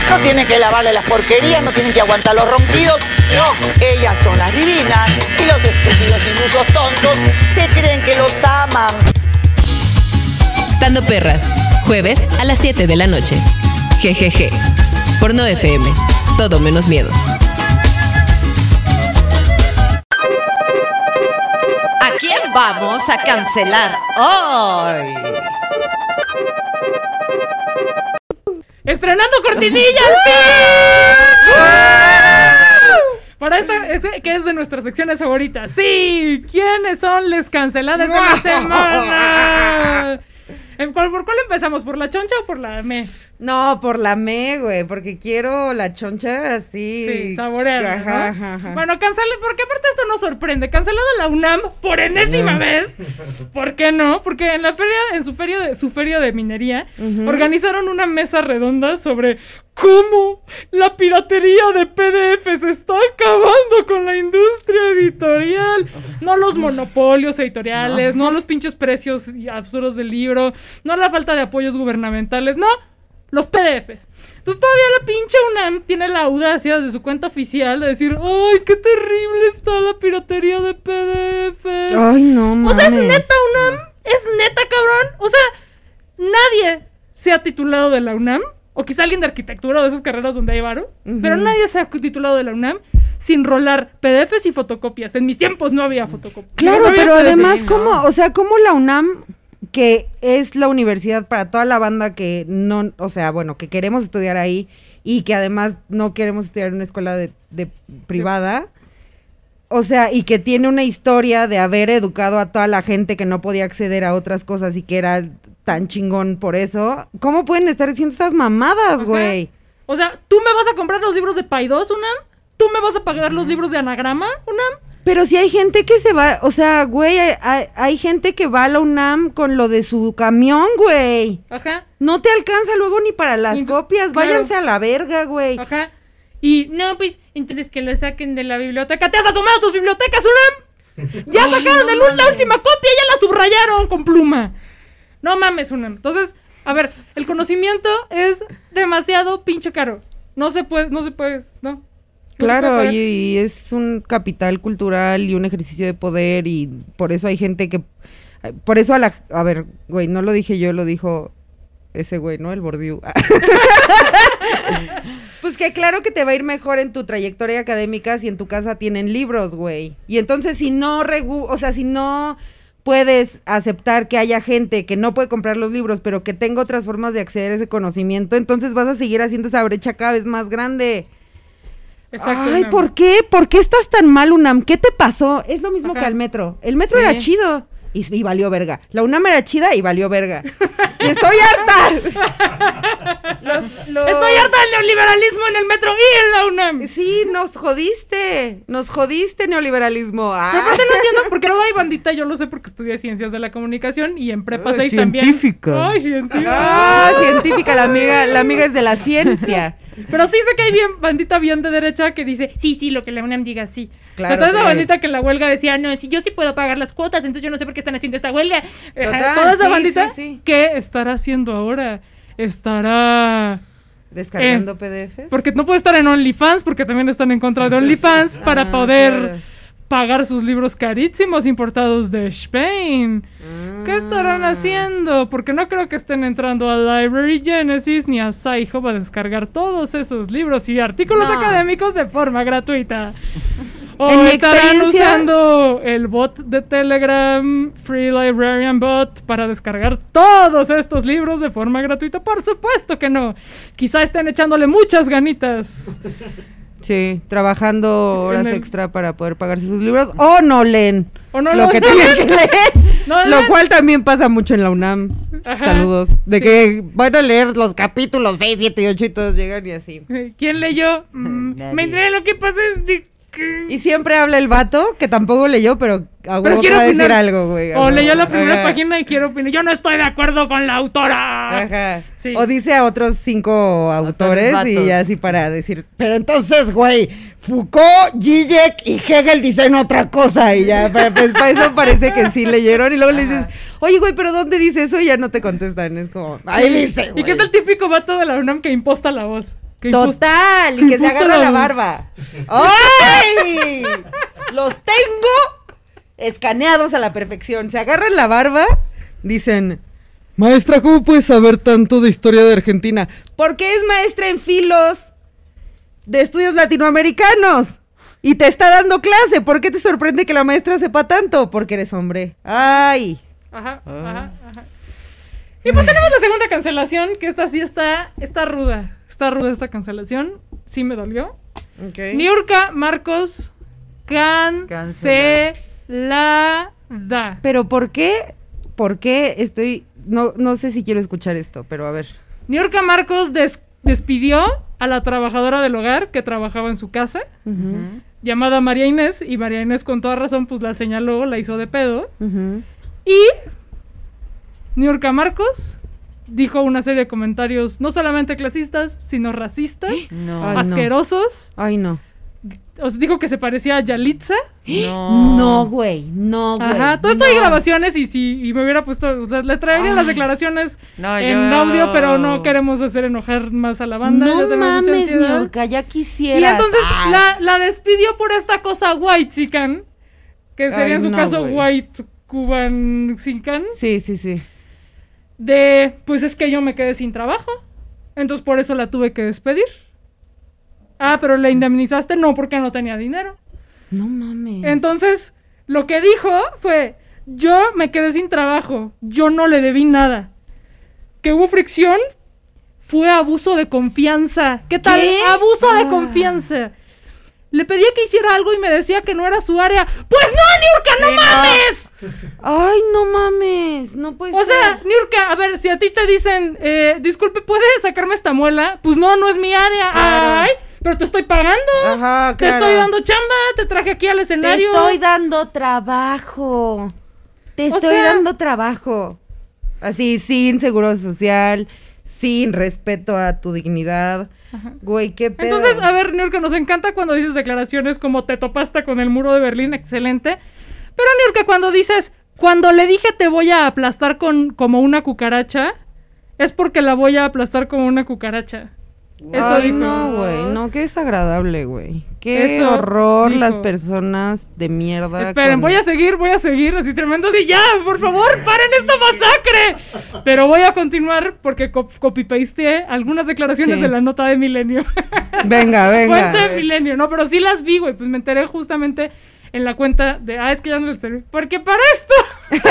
No tienen que lavarle las porquerías, no tienen que aguantar los ronquidos. No, ellas son las divinas. Y los estúpidos ilusos tontos se creen que los aman. Estando Perras, jueves a las 7 de la noche. GGG. Por No FM. Todo menos miedo. ¿A quién vamos a cancelar hoy? ¡Estrenando cortinilla al fin! Para esta, este- que es de nuestras secciones favoritas. ¡Sí! ¿Quiénes son les canceladas de la semana? ¿En cuál- ¿Por cuál empezamos? ¿Por la choncha o por la me? No, por la me, güey, porque quiero la choncha así. Sí, saborearla, Ajá, ¿no? ajá, ajá. Bueno, cancelé, porque aparte esto nos sorprende. Cancelada la UNAM por enésima vez. ¿Por qué no? Porque en la feria, en su feria de, su feria de minería, organizaron una mesa redonda sobre cómo la piratería de PDF se está acabando con la industria editorial. No los monopolios editoriales, no, los pinches precios y absurdos del libro, no la falta de apoyos gubernamentales, no, los PDFs. Entonces todavía la pinche UNAM tiene la audacia de su cuenta oficial de decir, ¡ay, qué terrible está la piratería de PDFs! Ay, no O sea, es mames. neta UNAM, es neta cabrón. O sea, nadie se ha titulado de la UNAM, o quizá alguien de arquitectura o de esas carreras donde hay varo, pero nadie se ha titulado de la UNAM sin rolar PDFs y fotocopias. En mis tiempos no había fotocopias. Claro, No había pero además, ¿cómo? O sea, ¿cómo la UNAM, que es la universidad para toda la banda que no, o sea, bueno, que queremos estudiar ahí y que además no queremos estudiar en una escuela de, de privada, o sea, y que tiene una historia de haber educado a toda la gente que no podía acceder a otras cosas y que era tan chingón por eso, ¿cómo pueden estar diciendo estas mamadas, güey? O sea, ¿tú me vas a comprar los libros de Paidós, UNAM? ¿Tú me vas a pagar los libros de Anagrama, UNAM? Pero si hay gente que se va, o sea, güey, hay, hay- hay gente que va a la UNAM con lo de su camión, güey. Ajá. No te alcanza luego ni para las copias, claro. váyanse a la verga, güey. Ajá. Y no, pues, entonces que lo saquen de la biblioteca. ¿Te has asomado a tus bibliotecas, UNAM? Ya sacaron la última copia, ya la subrayaron con pluma. No mames, UNAM. Entonces, a ver, el conocimiento es demasiado pinche caro. No se puede, no se puede, ¿no? Puede Claro, y es un capital cultural y un ejercicio de poder y por eso hay gente que... Por eso a la... A ver, güey, no lo dije yo, lo dijo ese güey, ¿no? El Bordiú. pues que claro que te va a ir mejor en tu trayectoria académica si en tu casa tienen libros, güey. Y entonces si no regu o sea, si no puedes aceptar que haya gente que no puede comprar los libros, pero que tenga otras formas de acceder a ese conocimiento, entonces vas a seguir haciendo esa brecha cada vez más grande. Exacto, Ay, UNAM. ¿por qué? ¿Por qué estás tan mal, UNAM? ¿Qué te pasó? Es lo mismo Ajá. que al metro. El metro Sí. era chido y, y valió verga. La UNAM era chida y valió verga. y estoy harta. los, los- Estoy harta del neoliberalismo en el metro y en la UNAM. Sí, nos jodiste. Nos jodiste, neoliberalismo. Pero Ah. aparte no entiendo, porque luego hay bandita, yo lo sé porque estudié ciencias de la comunicación y en prepa Ah, 6 también. científica. Ay, científica. Ah, científica, la amiga, la amiga es de la ciencia. Pero sí sé que hay bien, bandita bien de derecha que dice, sí, sí, lo que la UNAM diga, sí. Claro, toda esa bandita que en la huelga decía, no, si yo sí puedo pagar las cuotas, entonces yo no sé por qué están haciendo esta huelga. Total, toda esa sí, bandita, sí, sí. ¿qué estará haciendo ahora? Estará... Descargando Eh, PDFs. Porque no puede estar en OnlyFans, porque también están en contra de OnlyFans para Ah, poder claro. Pagar sus libros carísimos importados de Spain. ¿Qué Ah. estarán haciendo? Porque no creo que estén entrando a Library Genesis ni a Sci-Hub a descargar todos esos libros y artículos No. académicos de forma gratuita. O En estarán usando el bot de Telegram, Free Librarian Bot, para descargar todos estos libros de forma gratuita. Por supuesto que no. Quizá estén echándole muchas ganitas. Sí, trabajando horas el- extra para poder pagarse sus libros o no leen O no lo lo- que tienen que leer. No lo leen. cual también pasa mucho en la UNAM. Ajá. Saludos. De que van a leer los capítulos 6, 7 y 8 y todos llegan y así. ¿Quién leyó? Mm, me enteré, lo que pasa es de Y siempre habla el vato, que tampoco leyó, pero a huevo quiero va a decir algo, güey. O leyó la primera Ajá. página y quiero opinar. Yo no estoy de acuerdo con la autora. Ajá. Sí. O dice a otros cinco autores y vatos. así para decir, pero entonces, güey, Foucault, Zizek y Hegel dicen otra cosa y ya, para, pues para eso parece que sí leyeron y luego le dices, oye, güey, pero ¿dónde dice eso? Y ya no te contestan, es como, ahí dice, Y güey. que es el típico vato de la UNAM que imposta la voz. Total, y que se agarra la barba. ¡Ay! Los tengo escaneados a la perfección. Se agarran la barba, dicen, maestra, ¿cómo puedes saber tanto de historia de Argentina? Porque es maestra en filos de estudios latinoamericanos. Y te está dando clase. ¿Por qué te sorprende que la maestra sepa tanto? Porque eres hombre. ¡Ay! Ajá, Ah. ajá, ajá. Y pues tenemos la segunda cancelación, que esta sí está, está ruda. Está ruda esta cancelación. Sí me dolió. Ok. Niurka Marcos cancelada. Pero ¿por qué? ¿Por qué estoy.? No, no sé si quiero escuchar esto, pero a ver. Niurka Marcos des- despidió a la trabajadora del hogar que trabajaba en su casa, llamada María Inés, y María Inés con toda razón pues la señaló, la hizo de pedo. Y Niurka Marcos dijo una serie de comentarios no solamente clasistas, sino racistas, No. Ay, no. asquerosos. Ay, no. O sea, dijo que se parecía a Yalitza. No. No, güey. No, güey. Ajá, todo esto hay no. grabaciones y si y me hubiera puesto, o sea, le traería las declaraciones No, en yo- audio, pero no queremos hacer enojar más a la banda. ya No mames. Niurka, ya quisiera. Y entonces la, la despidió por esta cosa white sican, que sería Ay, en su no, caso white cuban sican, Sí, sí, sí. De pues es que yo me quedé sin trabajo. Entonces por eso la tuve que despedir. Ah, pero la indemnizaste no porque no tenía dinero. No mames. Entonces, lo que dijo fue, yo me quedé sin trabajo, yo no le debí nada. Que hubo fricción, fue abuso de confianza. ¿Qué tal? ¿Qué? Abuso de Ah. confianza. Le pedía que hiciera algo y me decía que no era su área. ¡Pues no, Niurka, no Sí, no. mames! Ay, no mames. No puede O ser. sea, Niurka, a ver, si a ti te dicen, eh, disculpe, ¿puede sacarme esta muela? Pues no, no es mi área. Claro. Ay, pero te estoy pagando. Ajá, Te claro. estoy dando chamba, te traje aquí al Te escenario. estoy dando trabajo. Te O estoy sea- dando trabajo. Así, sin seguro social, sin respeto a tu dignidad. Güey, qué pedo. Entonces, a ver, Niurka, nos encanta cuando dices declaraciones como te topaste con el muro de Berlín, excelente. Pero Niurka, cuando dices, cuando le dije te voy a aplastar con, como una cucaracha, es porque la voy a aplastar como una cucaracha. Eso Ay, dijo. no, güey, no, qué desagradable, güey. Qué Eso horror dijo. las personas de mierda. Esperen, con- voy a seguir, voy a seguir, así tremendo. Sí, ya, por favor, paren esta masacre. Pero voy a continuar porque co- copy-pasteé algunas declaraciones Sí. de la nota de Milenio. Venga, venga. Cuenta de Milenio, no, pero sí las vi, güey. Pues me enteré justamente en la cuenta de. Ah, es que ya no le serví. Porque para esto.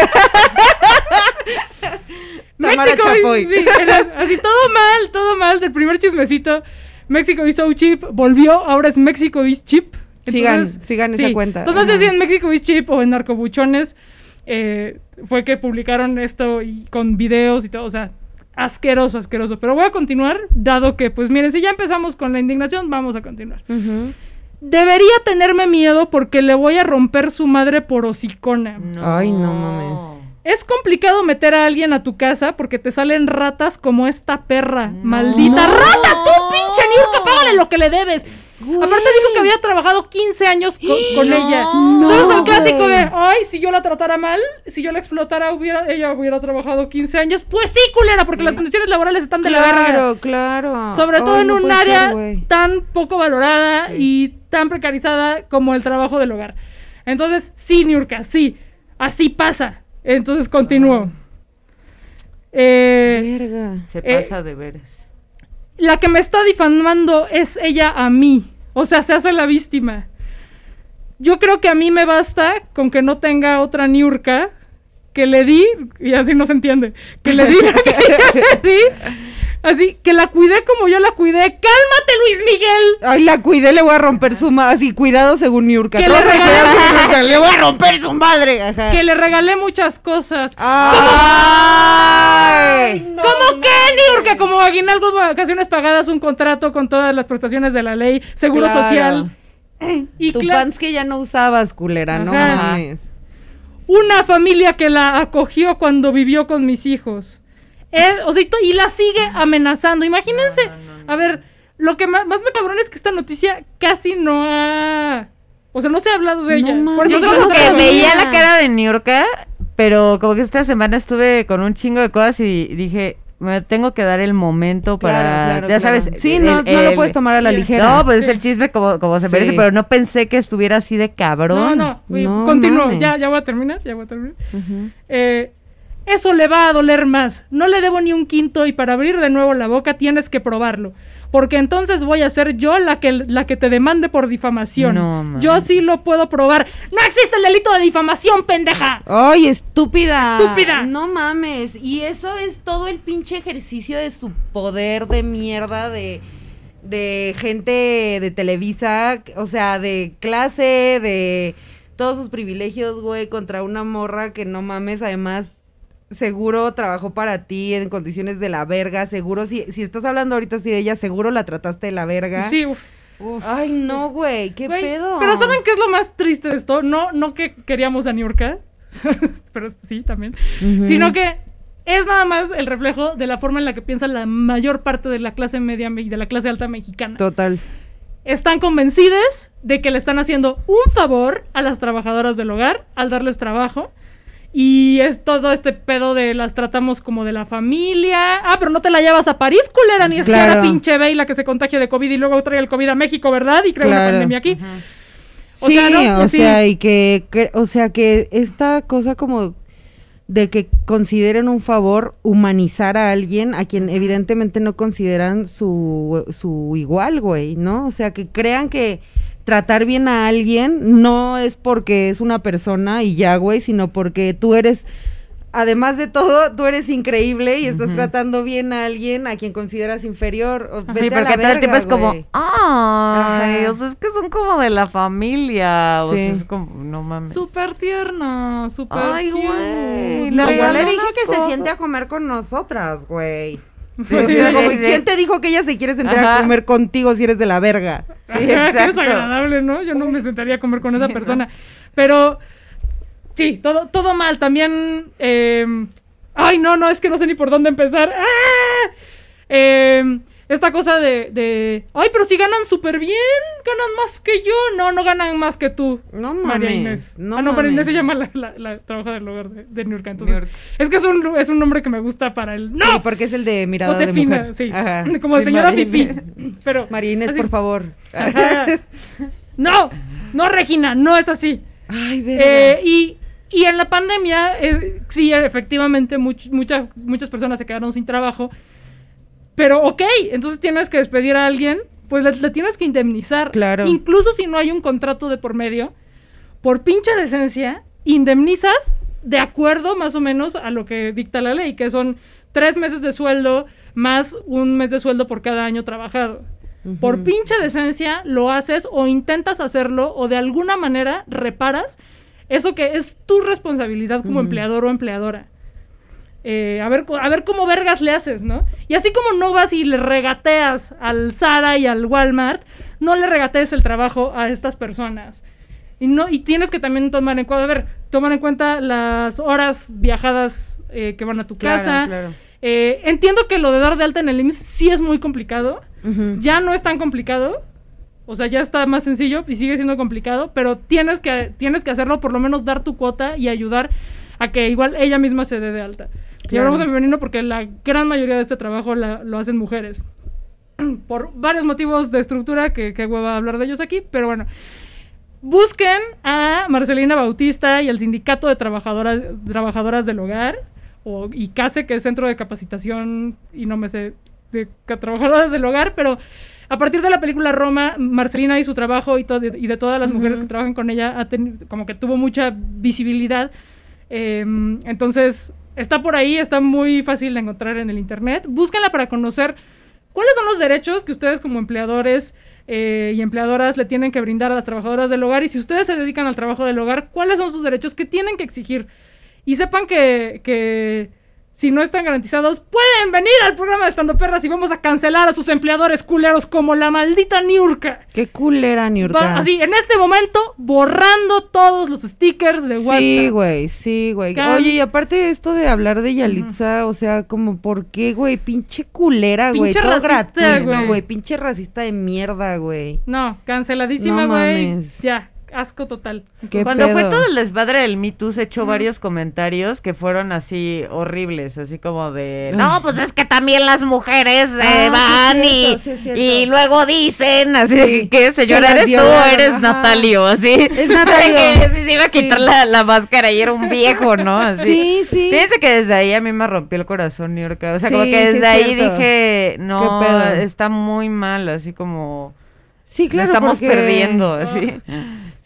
Chapoy. sí, era así todo mal, mal. Del primer chismecito. México is so cheap. Volvió, ahora es México is cheap. Sigan- sigan esa cuenta. Entonces, no sé Ajá. si en México is cheap o en Narcobuchones eh, fue que publicaron esto y con videos y todo. O sea, asqueroso, asqueroso. Pero voy a continuar, dado que, pues miren, si ya empezamos con la indignación, vamos a continuar. Debería tenerme miedo porque le voy a romper su madre por hocicona. Ay, no mames. Es complicado meter a alguien a tu casa porque te salen ratas como esta perra. ¡Maldita rata! ¡Tú, pinche Niurka! ¡Págale lo que le debes! Aparte dijo que había trabajado 15 años co- con ella. Entonces el clásico de, ay, si yo la tratara mal, si yo la explotara, hubiera, ella hubiera trabajado 15 años. Pues sí, culera, porque las condiciones laborales están de la verga. Claro, claro. Sobre todo en no un área ser, güey. tan poco valorada y tan precarizada como el trabajo del hogar. Entonces, sí, Niurka, sí, así pasa. Entonces continúo. Eh, Verga. Se Eh, pasa de veras. la que me está difamando es ella a mí. O sea, se hace la víctima. Yo creo que a mí me basta con que no tenga otra Niurka que le di, y así no se entiende, que le di, que le di, así, que la cuidé como yo la cuidé. ¡Cálmate, Luis Miguel! Ay, la cuidé, le voy a romper su madre. Así, cuidado según Niurka. Le regalé- voy a romper su madre. Ajá. Que le regalé muchas cosas. Ay. ¿Cómo qué, Niurka? Como aguinaldos, vacaciones pagadas, un contrato con todas las prestaciones de la ley, seguro Claro. social. Y Tu pants que ya no usabas, culera, no mames. una familia que la acogió cuando vivió con mis hijos. O sea, y la sigue amenazando. Imagínense, a ver, lo que más, más me cabrón es que esta noticia casi no ha... O sea, no se ha hablado de No ella. Por eso como que veía la cara de Niurka, pero como que esta semana estuve con un chingo de cosas y dije, me tengo que dar el momento para, Claro, claro, ya claro. sabes. Sí, el- no, no lo puedes tomar a la ligera. No, pues es el chisme como, como se Sí. merece, pero no pensé que estuviera así de No, cabrón. no, güey, No continúo. Ya, ya voy a terminar, ya voy a terminar. Eh, eso le va a doler más. No le debo ni un quinto y para abrir de nuevo la boca tienes que probarlo. Porque entonces voy a ser yo la que, la que te demande por difamación. No, man. yo sí lo puedo probar. ¡No existe el delito de difamación, pendeja! ¡Ay, estúpida! ¡Estúpida! No mames. Y eso es todo el pinche ejercicio de su poder de mierda de, de gente de Televisa, o sea, de clase, de todos sus privilegios, güey, contra una morra que no mames, además seguro trabajó para ti en condiciones de la verga, seguro si, si estás hablando ahorita así de ella, seguro la trataste de la verga. Sí, uf. Ay, no, güey, qué Güey, pedo. Pero ¿saben qué es lo más triste de esto? No, no que queríamos a Niurka, pero sí, también. Sino que es nada más el reflejo de la forma en la que piensa la mayor parte de la clase media y de la clase alta mexicana. Total. Están convencidas de que le están haciendo un favor a las trabajadoras del hogar al darles trabajo. Y es todo este pedo de las tratamos como de la familia. Ah, pero no te la llevas a París, culera, ni es que era pinche Bey la que se contagia de COVID y luego trae el COVID a México, ¿verdad? Y crea una Claro. pandemia aquí. O sí, sea, ¿no? o sí. sea, y que, que- o sea, que esta cosa como de que consideren un favor humanizar a alguien a quien evidentemente no consideran su, su igual, güey, ¿no? O sea, que crean que tratar bien a alguien no es porque es una persona y ya, güey, sino porque tú eres, además de todo, tú eres increíble y estás tratando bien a alguien a quien consideras inferior. O, Sí, vete a la porque todo el tiempo es como, ay, Ajá. o sea, es que son como de la familia, o sea, Sí. es como, no mames. Súper tierna, súper Ay, güey, yo le dije que se siente a comer con nosotras, güey. Sí, o sí, sea, sí, como, sí. ¿quién te dijo que ella se quiere sentar a comer contigo si eres de la verga? Sí, Ajá, qué exacto. desagradable, ¿no? Yo no me sentaría a comer con esa persona. Pero sí, todo, todo mal. También. eh, ay, no, no, es que no sé ni por dónde empezar. ¡Ah! Eh, esta cosa de, de, Ay, pero si ganan súper bien. Ganan más que yo. No, no ganan más que tú. No María mames, Inés. no ah, no, María Inés mames. se llama la, la, la trabajadora del hogar de, de Niurka. Entonces, Niurka. es que es un, es un nombre que me gusta para el. ¡No! Sí, porque es el de mirada de Josefina, mujer. sí. Ajá. Como Sí, señora María Fifi. Pero. María Inés, así- por favor. Ajá. No, no, Regina, no es así. Ay, verga. Eh, y, y en la pandemia, eh, sí, efectivamente, much- mucha- muchas personas se quedaron sin trabajo. Pero, ok, entonces tienes que despedir a alguien, pues le, tienes que indemnizar. Claro. Incluso si no hay un contrato de por medio, por pinche decencia, indemnizas de acuerdo más o menos a lo que dicta la ley, que son tres meses de sueldo más un mes de sueldo por cada año trabajado. Por pinche decencia lo haces o intentas hacerlo o de alguna manera reparas eso que es tu responsabilidad como empleador o empleadora. Eh, a, ver, a ver cómo vergas le haces, ¿no? Y así como no vas y le regateas al Zara y al Walmart, no le regatees el trabajo a estas personas. Y, no, y tienes que también tomar en cuenta, a ver, tomar en cuenta las horas viajadas eh, que van a tu Claro, casa. claro. Eh, entiendo que lo de dar de alta en el IMSS sí es muy complicado. Ya no es tan complicado. O sea, ya está más sencillo y sigue siendo complicado, pero tienes que, tienes que hacerlo, por lo menos dar tu cuota y ayudar a que igual ella misma se dé de alta. Y hablamos en femenino porque la gran mayoría de este trabajo la- lo hacen mujeres. Por varios motivos de estructura, que, que hueva hablar de ellos aquí, pero bueno. Busquen a Marcelina Bautista y el Sindicato de Trabajadoras, Trabajadoras del Hogar, o ICASE, que es Centro de Capacitación, y no me sé, de Trabajadoras del Hogar, pero a partir de la película Roma, Marcelina y su trabajo y, y de todas las mujeres que trabajan con ella, ha como que tuvo mucha visibilidad. Eh, entonces, está por ahí, está muy fácil de encontrar en el internet. Búsquenla para conocer cuáles son los derechos que ustedes como empleadores eh, y empleadoras le tienen que brindar a las trabajadoras del hogar y si ustedes se dedican al trabajo del hogar, cuáles son sus derechos que tienen que exigir. Y sepan que, que si no están garantizados, pueden venir al programa de Estando Perras y vamos a cancelar a sus empleadores culeros como la maldita Niurka. Qué culera, Niurka. Va- así, en este momento, borrando todos los stickers de WhatsApp. Sí, güey, sí, güey. Oye, y aparte esto de hablar de Yalitza, o sea, como, ¿por qué, güey? Pinche culera, güey. Pinche Todo racista, güey. Pinche racista de mierda, güey. No, canceladísima, No güey. mames. ya. Asco total. ¿Qué Cuando fue todo el desmadre del Me Too, se echó varios comentarios que fueron así horribles, así como de, no, pues es que también las mujeres eh, Ah, sí es van cierto, y, sí es cierto. y luego dicen, así, Sí, que señora, eres tú, eres ajá. Natalio, así. Es Natalio. se iba a Sí. quitar la, la máscara y era un viejo, ¿no? Así. Sí, sí. Fíjense que desde ahí a mí me rompió el corazón, New York. O sea, como que desde es ahí cierto. dije, no, está muy mal, así como... Sí, la claro, estamos porque- perdiendo, así.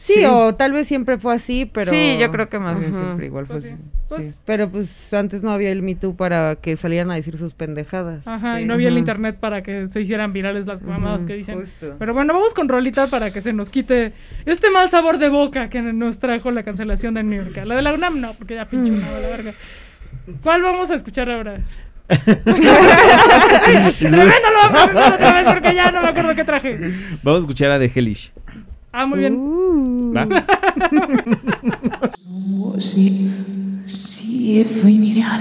Sí, o tal vez siempre fue así, pero... Sí, yo creo que más bien siempre igual fue Pues así. sí. Pues- Sí, Pero pues antes no había el Me Too para que salieran a decir sus pendejadas. Ajá, y Sí. no había el internet para que se hicieran virales las mamadas que dicen. justo. Pero bueno, vamos con Rolita para que se nos quite este mal sabor de boca que nos trajo la cancelación de New York. La de la UNAM no, porque ya pinche UNAM a la verga. ¿Cuál vamos a escuchar ahora? Tremendo, lo voy a presentar otra vez porque ya no me acuerdo qué traje. Vamos a escuchar a The Hellish. Ah, muy bien. Uh. ¿Va? Si, si foi miral,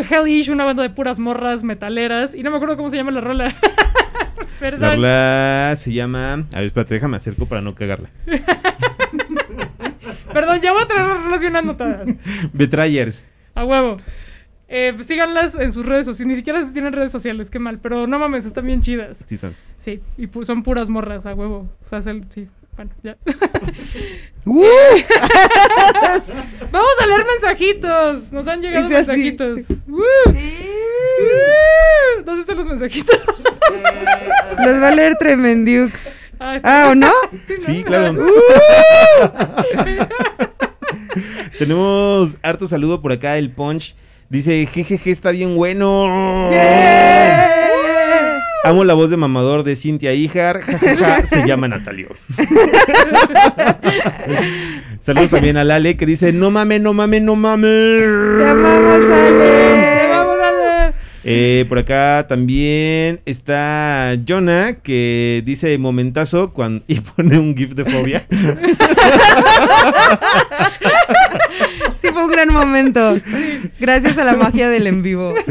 Hellish, una banda de puras morras metaleras. Y no me acuerdo cómo se llama la rola. La Perdón. rola se llama. A ver, espérate, déjame acerco para no cagarla. Perdón, ya voy a traer las rolas bien anotadas. Betrayers. A huevo. Eh, pues síganlas en sus redes sociales. Ni siquiera tienen redes sociales, qué mal. Pero no mames, están bien chidas. Sí, están. Sí, y pu- son puras morras, a huevo. O sea, sí. Bueno, ya. ¡Uh! Vamos a leer mensajitos. Nos han llegado Dice mensajitos. ¡Uh! ¡Uh! ¿Dónde están los mensajitos? Los va a leer Tremendiux. Ah, Ah, ¿o no? Sí, claro. Tenemos harto saludo por acá. El Punch dice: Jejeje, está bien bueno. Amo la voz de mamador de Cintia Ijar. jajaja, se llama Natalio. Saludos también a Lale que dice: No mame, no mame, no mame. Te amamos, Ale. Vamos a leer. Eh, por acá también está Jonah que dice momentazo cuando, y pone un gif de fobia. Sí, fue un gran momento. Gracias a la magia del en vivo.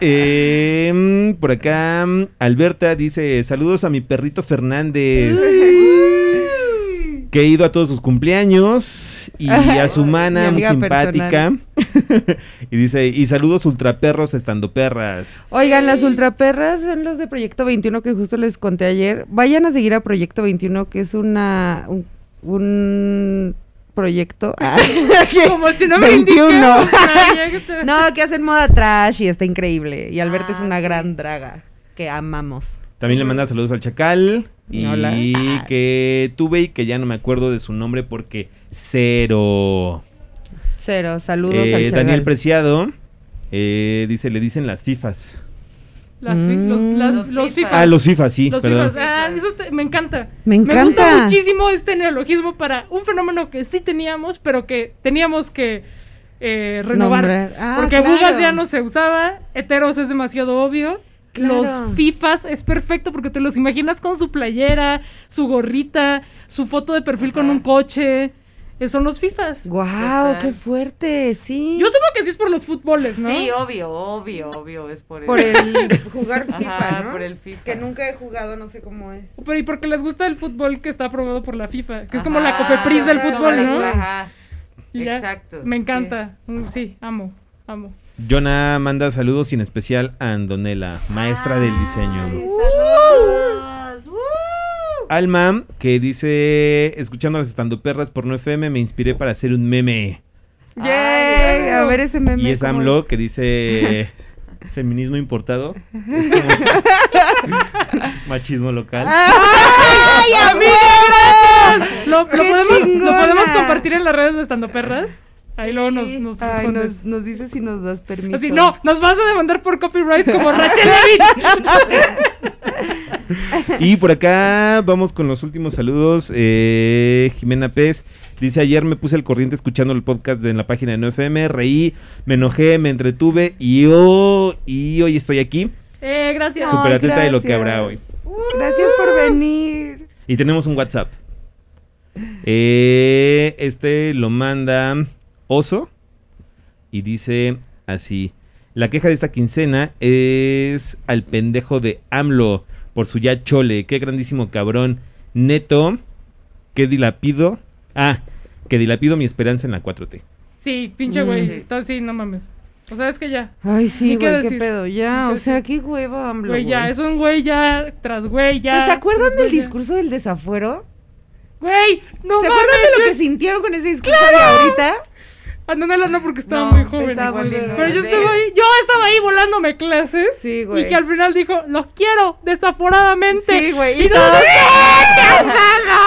Eh, mm, por acá Alberta dice saludos a mi perrito Fernández. Que he ido a todos sus cumpleaños y a su mana muy simpática. y dice, y saludos ultraperros estando perras. Oigan, las ultraperras son los de Proyecto 21 que justo les conté ayer. Vayan a seguir a Proyecto 21, que es una un, un proyecto. Ah, Como si no me 21. indica, o sea, ya que te- no, que hacen moda trash y está increíble. Y Alberto Ah, es una gran draga que amamos. También le manda saludos al Chacal. Y Hola. que tuve y que ya no me acuerdo de su nombre porque cero. Cero, saludos Eh, al Daniel Chagal. Preciado eh, dice, le dicen las FIFAs. Las fi- los, Mm. las- Los los fifas. fifas. Ah, los FIFAs, sí, Los perdón. fifas. Ah, eso me encanta. Me Me encanta. gusta muchísimo este neologismo para un fenómeno que sí teníamos, pero que teníamos que eh, renovar. Ah, Porque claro. bugas ya no se usaba, heteros es demasiado obvio. Claro. Los FIFAs es perfecto porque te los imaginas con su playera, su gorrita, su foto de perfil con un coche. Eh, son los FIFAs. ¡Guau! ¡Qué fuerte! Sí. Yo supongo que sí es por los fútboles, ¿no? Sí, obvio, obvio, obvio, es por, por el jugar Ajá, FIFA, ¿no? por el FIFA. Que nunca he jugado, no sé cómo es. Pero y porque les gusta el fútbol que está aprobado por la FIFA, que es como la Cofepris del fútbol, ¿no? Ajá, Y ya, exacto. Me sí. encanta. Mm, Sí, amo, amo. Jonah manda saludos y en especial a Andonela, maestra del diseño. saludos. Alma, que dice, escuchando las estando perras por no FM, me inspiré para hacer un meme. ¡Yay! A ver ese meme. Y es ¿cómo AMLO que dice feminismo importado. Es como- machismo local. ¡Ay, amiga! Lo, lo ¡Qué podemos, lo chingona! podemos compartir en las redes de Estando Perras. Ahí luego nos, nos Ay, nos, nos dice si nos das permiso. Así, no, nos vas a demandar por copyright como Rachel Levin. Y por acá vamos con los últimos saludos. Eh, Jimena Pez dice: Ayer me puse al corriente escuchando el podcast de en la página de 9FM. Reí, me enojé, me entretuve y, oh, y hoy estoy aquí. eh, gracias. Ay, Súper atenta de lo que habrá hoy. Gracias por venir. Y tenemos un WhatsApp. Eh, este lo manda Oso y dice así: La queja de esta quincena es al pendejo de AMLO por su ya chole. Qué grandísimo cabrón. Neto, que dilapido. Ah, que dilapido mi esperanza en la 4T. Sí, pinche güey. Mm. Está, sí, no mames. O sea, es que ya. Ay, sí, qué güey, qué pedo. Ya, qué o sea, qué huevo, AMLO, Güey, ya. Es un güey ya tras güey, ya. ¿Se acuerdan del güey, ya. discurso del desafuero? Güey, no ¿Se mames. acuerdan de lo yo- que sintieron con ese discurso de ahorita? Ah, no, porque estaba No, muy joven. estaba muy. Pero yo estaba ahí, yo estaba ahí volándome clases. Sí, güey. Y que al final dijo, los quiero desaforadamente. Sí, güey. Y, Y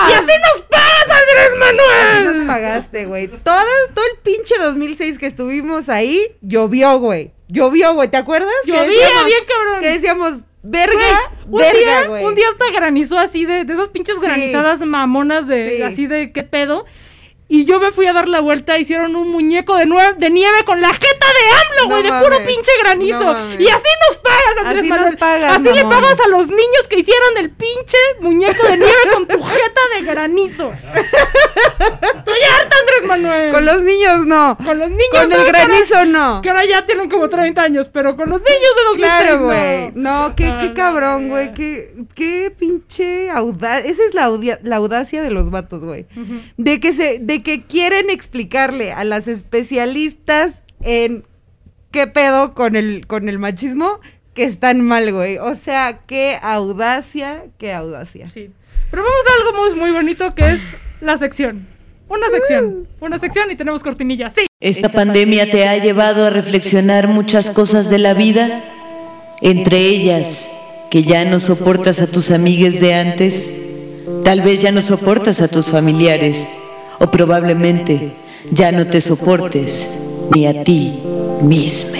y así nos pagas, Andrés Así Manuel. nos pagaste, güey. Todo, todo el pinche 2006 que estuvimos ahí, llovió, güey. Llovió, güey. ¿Te acuerdas? Llovía bien cabrón. Que decíamos, verga, Güey, un verga, día, güey. un día hasta granizó así de, de esas pinches Sí. granizadas mamonas de Sí. así de qué pedo. Y yo me fui a dar la vuelta, hicieron un muñeco de, nue- de nieve con la jeta de AMLO, No güey, de puro pinche granizo. no y así nos pagas, Andrés Así Manuel. nos pagas, Así le pagas a los niños que hicieron el pinche muñeco de nieve con tu jeta de granizo. Estoy harta, Andrés Manuel. Con los niños no. Con los niños Con no, el que ahora- granizo no. Que ahora ya tienen como 30 años, pero con los niños de los Claro, güey. No, qué, qué cabrón, güey. Qué, qué pinche audacia. Esa es la, audacia de los vatos, güey. De que se, de que quieren explicarle a las especialistas en qué pedo con el, con el machismo que están mal, güey. O sea, qué audacia, qué audacia. Sí. Pero vamos a algo muy, muy bonito que es la sección. Una sección. Una sección y tenemos cortinilla. Sí. Esta pandemia te ha llevado a reflexionar muchas cosas de la vida, entre ellas que ya no soportas a tus amigues de antes, tal vez ya no soportas a tus familiares, o probablemente ya no te soportes ni a ti mismo.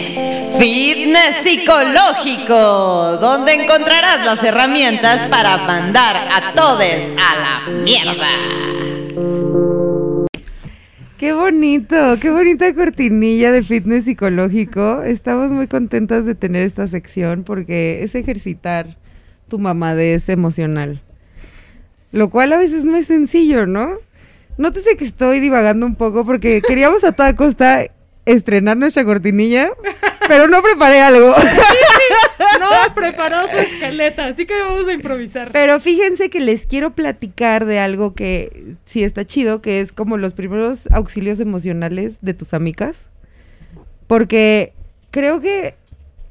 Fitness psicológico, donde encontrarás las herramientas para mandar a todos a la mierda. Qué bonito, qué bonita cortinilla de fitness psicológico. Estamos muy contentas de tener esta sección porque es ejercitar tu mamadez emocional. Lo cual a veces no es sencillo, ¿no? Nótese que estoy divagando un poco porque queríamos a toda costa estrenar nuestra cortinilla, pero no preparé algo. No preparó su escaleta, así que vamos a improvisar. Pero fíjense que les quiero platicar de algo que sí está chido, que es como los primeros auxilios emocionales de tus amigas. Porque creo que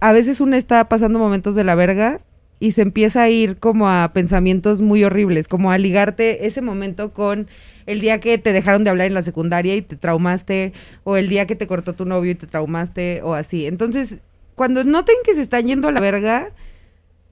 a veces una está pasando momentos de la verga y se empieza a ir como a pensamientos muy horribles, como a ligarte ese momento con el día que te dejaron de hablar en la secundaria y te traumaste, o el día que te cortó tu novio y te traumaste, o así. Entonces, cuando noten que se están yendo a la verga,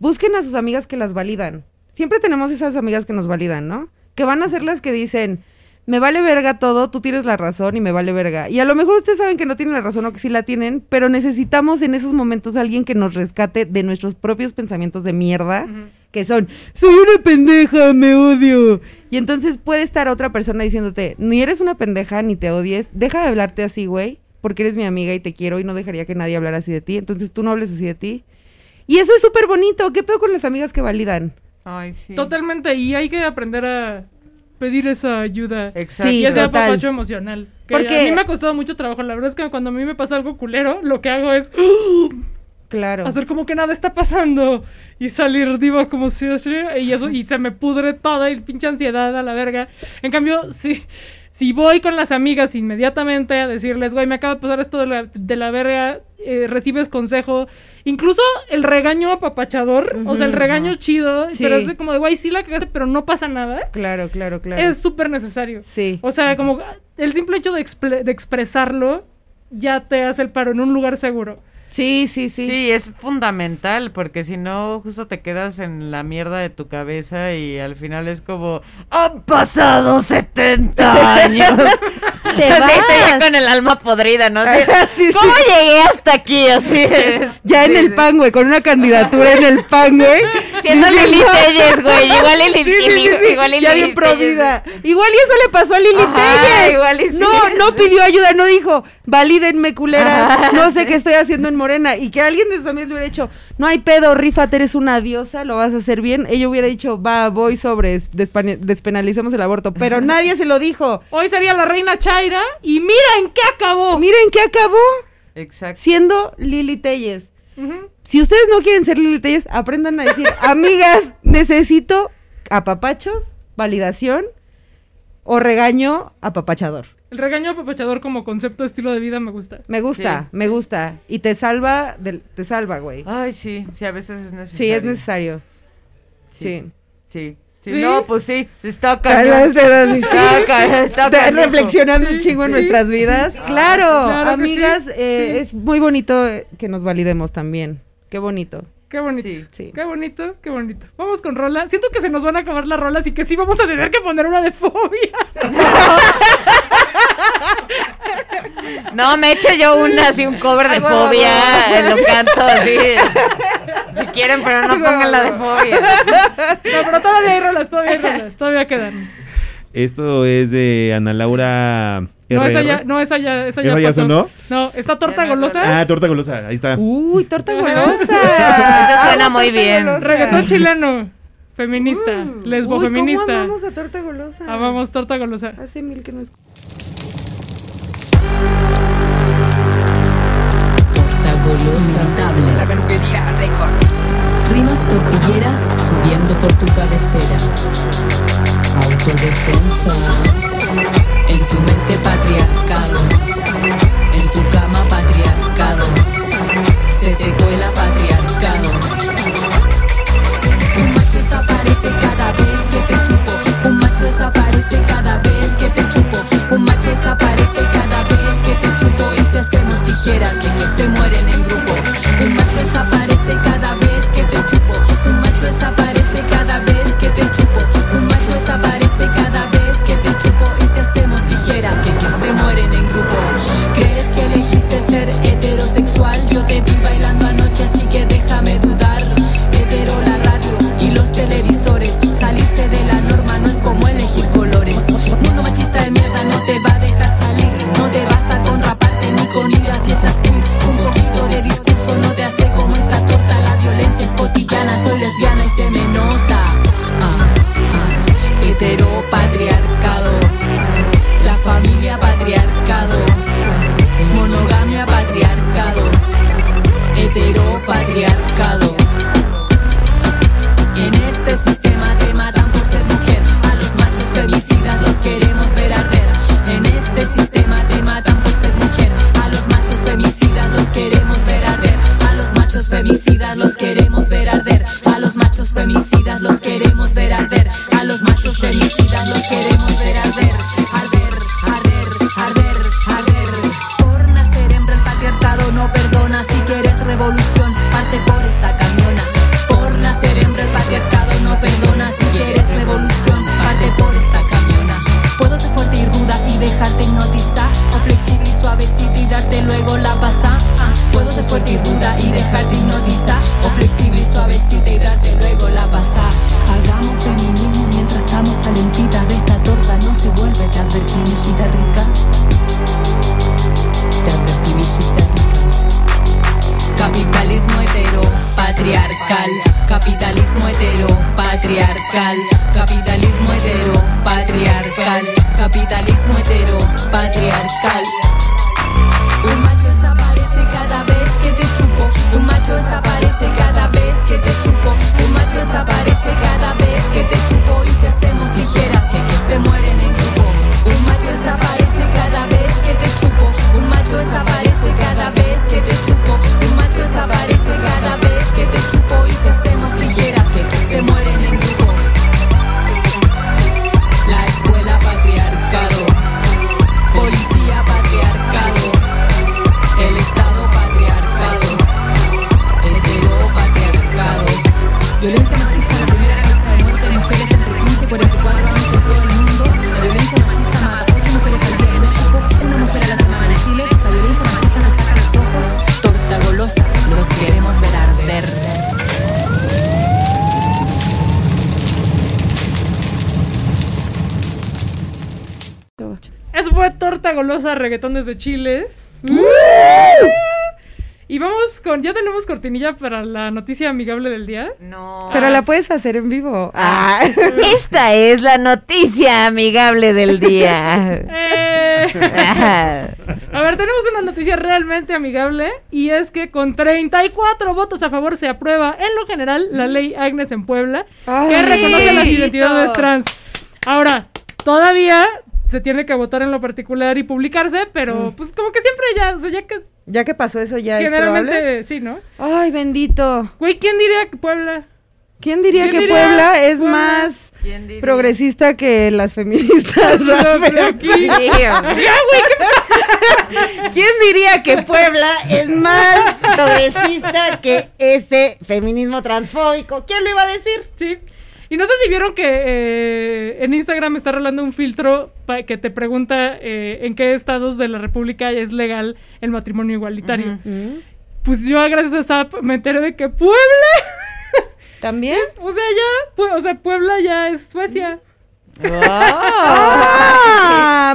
busquen a sus amigas que las validan. Siempre tenemos esas amigas que nos validan, ¿no? Que van a ser las que dicen, me vale verga todo, tú tienes la razón y me vale verga. Y a lo mejor ustedes saben que no tienen la razón o que sí la tienen, pero necesitamos en esos momentos a alguien que nos rescate de nuestros propios pensamientos de mierda, que son, soy una pendeja, me odio. Y entonces puede estar otra persona diciéndote, ni eres una pendeja, ni te odies, deja de hablarte así, güey, porque eres mi amiga y te quiero y no dejaría que nadie hablara así de ti, entonces tú no hables así de ti. Y eso es súper bonito, ¿qué pedo con las amigas que validan? Ay, sí. Totalmente, y hay que aprender a pedir esa ayuda. Exacto. Y ese total. apapacho emocional. Que Porque- a mí me ha costado mucho trabajo. La verdad es que cuando a mí me pasa algo culero, lo que hago es Claro. hacer como que nada está pasando y salir diva como si así, y eso y se me pudre toda y pinche ansiedad a la verga. En cambio, si si voy con las amigas inmediatamente a decirles, güey, me acaba de pasar esto de la, de la verga, eh, recibes consejo, incluso el regaño apapachador, o sea, el regaño chido, Sí. pero es como de, güey, sí la cagaste, pero no pasa nada. Claro, claro, claro. Es súper necesario. Sí. O sea, como el simple hecho de, expre- de expresarlo ya te hace el paro en un lugar seguro. Sí, sí, sí. Sí, es fundamental, porque si no, justo te quedas en la mierda de tu cabeza y al final es como, han pasado 70 años. Te Así, tú ya vas. con el alma podrida, ¿no? Así, Sí, sí. ¿Cómo llegué hasta aquí? Así. Ya en Sí, el sí. pan, güey, con una candidatura en el pan, güey. Siendo Lili Telles, güey, igual Lili- Sí, sí, sí, sí, igual Lili ya bien Telles. provida. Igual y eso le pasó a Lili Telles. igual y sí. No, no pidió ayuda, no dijo, valídenme culeras, Ajá, no sé sí. qué estoy haciendo en Morena. Y que alguien de sus amigos le hubiera dicho, no hay pedo, rífate, eres una diosa, lo vas a hacer bien. Ella hubiera dicho, va, voy sobre, despenalicemos el aborto. Pero nadie se lo dijo. Hoy sería la reina Chaira y mira en qué acabó. Miren qué acabó Exacto. siendo Lili Telles. Si ustedes no quieren ser Lili Telles, aprendan a decir, amigas, necesito apapachos, validación o regaño apapachador. El regaño apapachador como concepto estilo de vida me gusta. Me gusta, Sí. me gusta. Y te salva, del, te salva, güey. Ay, sí, sí, a veces es necesario. Sí, es necesario. Sí. Sí. Sí, ¿Sí? no, pues sí, está Ah, cañón. las verdad, sí. Está está reflexionando un Sí, chingo en nuestras vidas. Claro, Claro amigas, sí, eh, sí. es muy bonito eh, que nos validemos también. Qué bonito. Qué bonito. Sí. Sí. Qué bonito, qué bonito. Vamos con rola. Siento que se nos van a acabar las rolas y que sí vamos a tener que poner una de fobia. No, me echo yo una así, un cover de Ay, fobia, huevo. eh, lo canto así. Si quieren, pero no pongan la de fobia. No, pero todavía hay rolas, todavía hay rolas, todavía quedan. Esto es de Ana Laura No, esa ya, no, esa ya, esa ya ¿Esa ya pasó. sonó? No, está torta golosa. Ah, torta golosa, ahí está. Uy, torta golosa. Eso suena muy bien. golosa. Reggaetón chileno. Feminista. lesbo Uy, feminista. ¿cómo amamos a torta golosa? Amamos torta golosa. Hace mil que no escucho. La peluquería récord. Rimas tortilleras subiendo por tu cabecera. Autodefensa. En tu mente patriarcado. En tu cama patriarcado. Se te cuela patriarcado. Un macho desaparece cada vez que te chupo. Un macho desaparece cada vez si hacemos tijeras de que se mueren en grupo. Un macho desaparece cada vez que te chupo. Un macho desaparece cada vez que te chupo. Un macho desaparece cada vez que te chupo. Y si hacemos tijeras que, que heteropatriarcado. La familia patriarcado. Monogamia patriarcado. Heteropatriarcado. En este sistema golosa, reggaetón desde Chile. Y vamos con, ya tenemos cortinilla para la noticia amigable del día. No. Pero la puedes hacer en vivo. Ah. Esta es la noticia amigable del día. Eh. A ver, tenemos una noticia realmente amigable y es que con 34 votos a favor se aprueba en lo general la ley Agnes en Puebla que reconoce las identidades trans. Ahora, todavía se tiene que votar en lo particular y publicarse, pero pues como que siempre ya, o sea, ya que Ya que pasó eso, ya es generalmente probable. sí, ¿no? Ay, bendito. Güey, ¿quién diría que Puebla? ¿Quién diría ¿Quién que diría Puebla es Puebla? más progresista que las feministas? No, ¿Quién diría que Puebla es más progresista que ese feminismo transfóbico? ¿Quién lo iba a decir? Sí. Y no sé si vieron que eh, en Instagram está rolando un filtro que te pregunta eh, en qué estados de la República es legal el matrimonio igualitario. Pues yo, gracias a esa app, me enteré de que Puebla. ¿También? o sea, ya, o sea, Puebla ya es Suecia. Ah,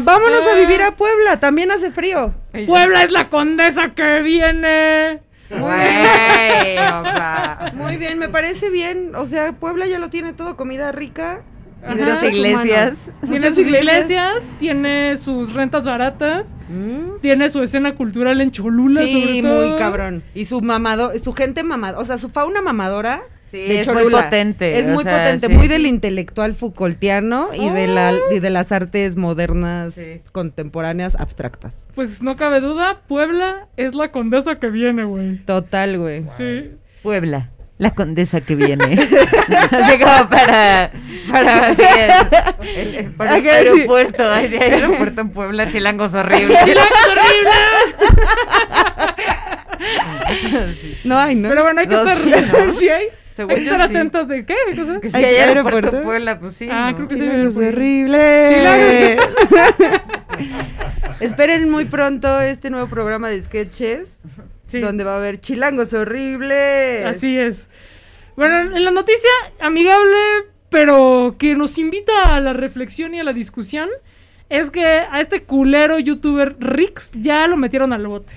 vámonos a vivir a Puebla, también hace frío. Puebla es la condesa que viene. O sea. Muy bien, me parece bien. O sea, Puebla ya lo tiene todo, comida rica. y de Muchas iglesias. humanos. Tiene Muchas sus iglesias, tiene sus rentas baratas, Mm. tiene su escena cultural en Cholula, Sí, sobre todo. muy cabrón. Y su mamado, su gente mamada, o sea, su fauna mamadora. Sí, de es muy potente, Es muy sea, potente, sí. muy del intelectual Foucaultiano y, de la, Oh. y de las artes modernas contemporáneas abstractas. Pues no cabe duda, Puebla es la condesa que viene, güey. Total, güey. Sí. Puebla, la condesa que viene. Así como para, para, así, el, el- para el aeropuerto. Ay, sí, hay aeropuerto en Puebla, chilangos horribles. ¡Chilangos horribles! No hay, ¿no? Pero bueno, hay que No, estar, sí, ¿no? sí hay. Según hay que yo, estar sí. atentos de qué, ¿Qué cosa? Que si ¿Hay hay aeropuerto aeropuerto? Puebla, pues sí. Ah, ¿no? creo que sí. Chilangos Puebla. horribles. Esperen muy pronto este nuevo programa de sketches Sí. donde va a haber chilangos horribles. Así es. Bueno, en la noticia amigable, pero que nos invita a la reflexión y a la discusión, es que a este culero youtuber Rix ya lo metieron al bote.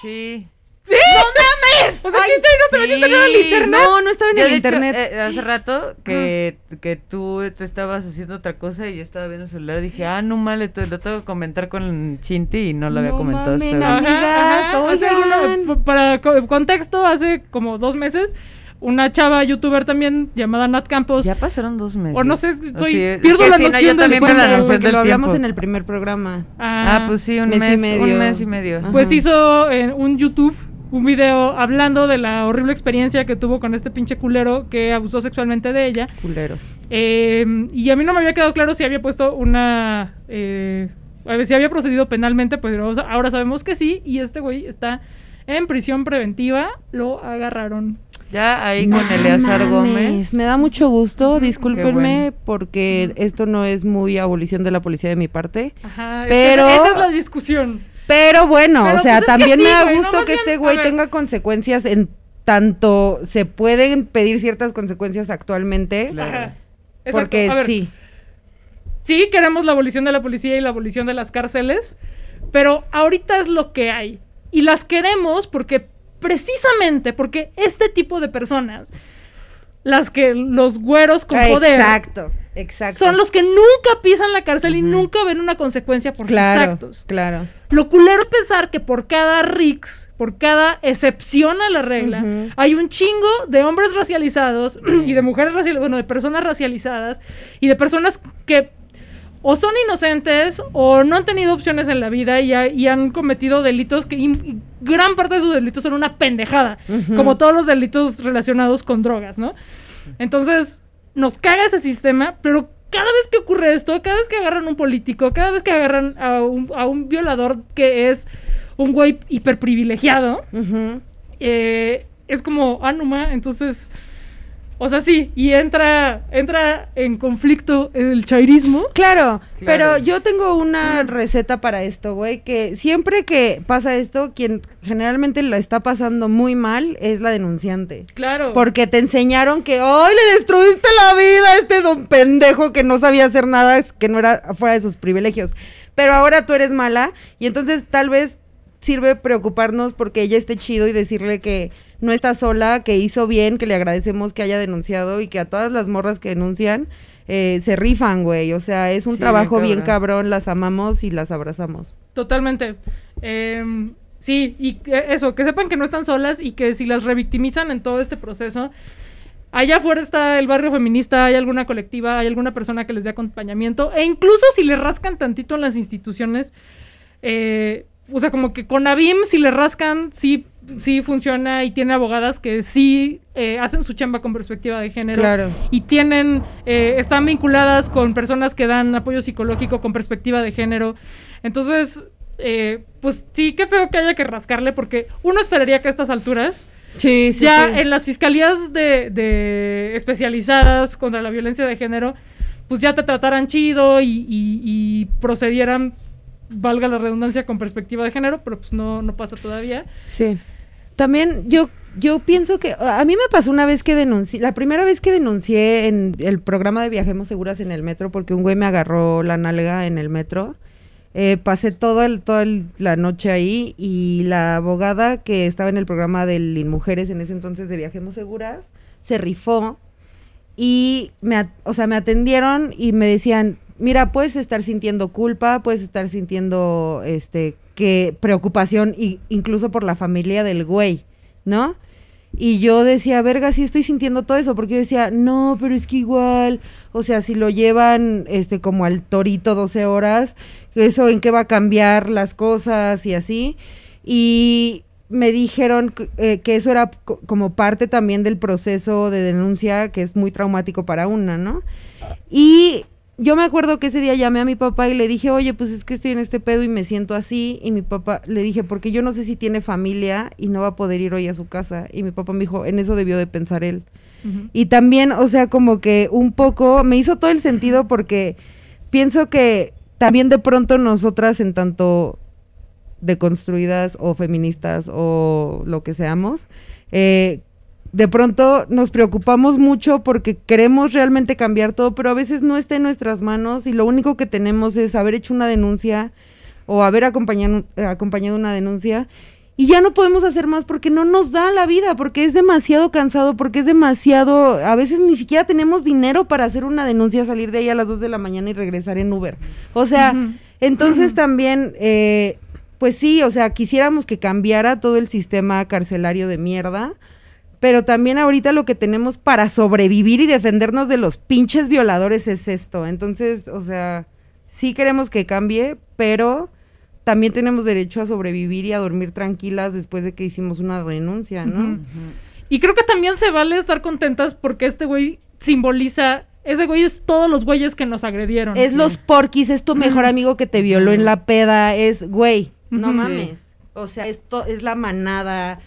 Sí. ¿Sí? ¡No mames! O sea, Ay, Chita, ¿y no te metiste nada al sí. internet? No, no estaba en el hecho, internet. eh, hace rato que, que tú te estabas haciendo otra cosa y yo estaba viendo el celular y dije, ah, no mal, lo tengo que comentar con Chinti y no lo había comentado. mamen, hasta ahora. amigas, oigan. alguna- para co- contexto, hace como dos meses, una chava youtuber también llamada Nat Campos. Ya pasaron dos meses. O no sé, O soy- sí, es pierdo que la sí, no, noción del tiempo, la noción del lo hablamos tiempo. en el primer programa. Ah, pues sí, un mes mes, y medio. un mes y medio. Ajá. Pues hizo en un YouTube un video hablando de la horrible experiencia que tuvo con este pinche culero que abusó sexualmente de ella. Culero. Eh, y a mí no me había quedado claro si había puesto una... eh, a ver, si había procedido penalmente, pues ahora sabemos que sí. Y este güey está en prisión preventiva. Lo agarraron. Ya ahí No con Eleazar Gómez. Me da mucho gusto, discúlpenme bueno. porque esto no es muy abolición de la policía de mi parte. Ajá, Pero- esa es la discusión. Pero bueno, Pero, o sea, pues, también sí, me da no, gusto que bien, este güey tenga consecuencias en tanto se pueden pedir ciertas consecuencias actualmente. Exacto. Porque A ver, sí. Sí, queremos la abolición de la policía y la abolición de las cárceles, pero ahorita es lo que hay. Y las queremos porque, precisamente, porque este tipo de personas, las que los güeros con poder, Exacto, exacto. son los que nunca pisan la cárcel y nunca ven una consecuencia por sus claro, actos. claro. Lo culero es pensar que por cada rix, por cada excepción a la regla, hay un chingo de hombres racializados y de mujeres racializadas, bueno, de personas racializadas y de personas que o son inocentes o no han tenido opciones en la vida y, ha- y han cometido delitos que y- gran parte de sus delitos son una pendejada, como todos los delitos relacionados con drogas, ¿no? Entonces, nos caga ese sistema, pero cada vez que ocurre esto, cada vez que agarran un político, cada vez que agarran a un, a un violador que es un güey hiperprivilegiado, eh, es como, ah, no ma, entonces, o sea, sí, y entra, entra en conflicto el chairismo. Claro, pero Claro. yo tengo una receta para esto, güey, que siempre que pasa esto, quien generalmente la está pasando muy mal es la denunciante. Claro. Porque te enseñaron que, ¡ay, le destruiste la vida a este don pendejo que no sabía hacer nada, que no era fuera de sus privilegios! Pero ahora tú eres mala y entonces tal vez sirve preocuparnos porque ella esté chido y decirle que no está sola, que hizo bien, que le agradecemos que haya denunciado y que a todas las morras que denuncian eh, se rifan, güey. O sea, es un Sí, trabajo bien bien cabrón. las amamos y las abrazamos. Totalmente. Em, sí, y eso, que sepan que no están solas y que si las revictimizan en todo este proceso, allá afuera está el barrio feminista, hay alguna colectiva, hay alguna persona que les dé acompañamiento, e incluso si le rascan tantito en las instituciones, eh, o sea, como que con ABIM, si le rascan, sí, sí funciona y tiene abogadas que sí eh, hacen su chamba con perspectiva de género Claro. y tienen, eh, están vinculadas con personas que dan apoyo psicológico con perspectiva de género. Entonces, eh, pues sí, qué feo que haya que rascarle, porque uno esperaría que a estas alturas, Sí, ya en las fiscalías de, de especializadas contra la violencia de género, pues ya te trataran chido y, y- y procedieran, valga la redundancia, con perspectiva de género, pero pues no, no pasa todavía. Sí. También yo, yo pienso que a mí me pasó una vez que denuncié, la primera vez que denuncié en el programa de Viajemos Seguras en el metro, porque un güey me agarró la nalga en el metro. eh, pasé todo el, toda la noche ahí y la abogada que estaba en el programa del Inmujeres en ese entonces de Viajemos Seguras se rifó y me, o sea, me atendieron y me decían, mira, puedes estar sintiendo culpa, puedes estar sintiendo este que preocupación y incluso por la familia del güey, ¿no? Y yo decía, verga, sí estoy sintiendo todo eso, porque yo decía, no, pero es que igual, o sea, si lo llevan este como al torito 12 horas, eso en qué va a cambiar las cosas y así. Y me dijeron que, eh, eso era co- como parte también del proceso de denuncia, que es muy traumático para una, ¿no? Y yo me acuerdo que ese día llamé a mi papá y le dije, oye, pues es que estoy en este pedo y me siento así. Y mi papá le dije, porque yo no sé si tiene familia y no va a poder ir hoy a su casa. Y mi papá me dijo, en eso debió de pensar él. Y también, o sea, como que un poco me hizo todo el sentido porque pienso que también de pronto nosotras en tanto deconstruidas o feministas o lo que seamos, eh, de pronto nos preocupamos mucho porque queremos realmente cambiar todo, pero a veces no está en nuestras manos y lo único que tenemos es haber hecho una denuncia o haber acompañado, acompañado una denuncia y ya no podemos hacer más porque no nos da la vida, porque es demasiado cansado, porque es demasiado, a veces ni siquiera tenemos dinero para hacer una denuncia, salir de ahí a las 2 de la mañana y regresar en Uber. O sea, entonces también, eh, pues sí, o sea, quisiéramos que cambiara todo el sistema carcelario de mierda, pero también ahorita lo que tenemos para sobrevivir y defendernos de los pinches violadores es esto. Entonces, o sea, sí queremos que cambie, pero también tenemos derecho a sobrevivir y a dormir tranquilas después de que hicimos una denuncia, ¿no? Y creo que también se vale estar contentas porque este güey simboliza. Ese güey es todos los güeyes que nos agredieron. Es los porquis, es tu mejor amigo que te violó en la peda, es, güey, no mames. O sea, esto es la manada.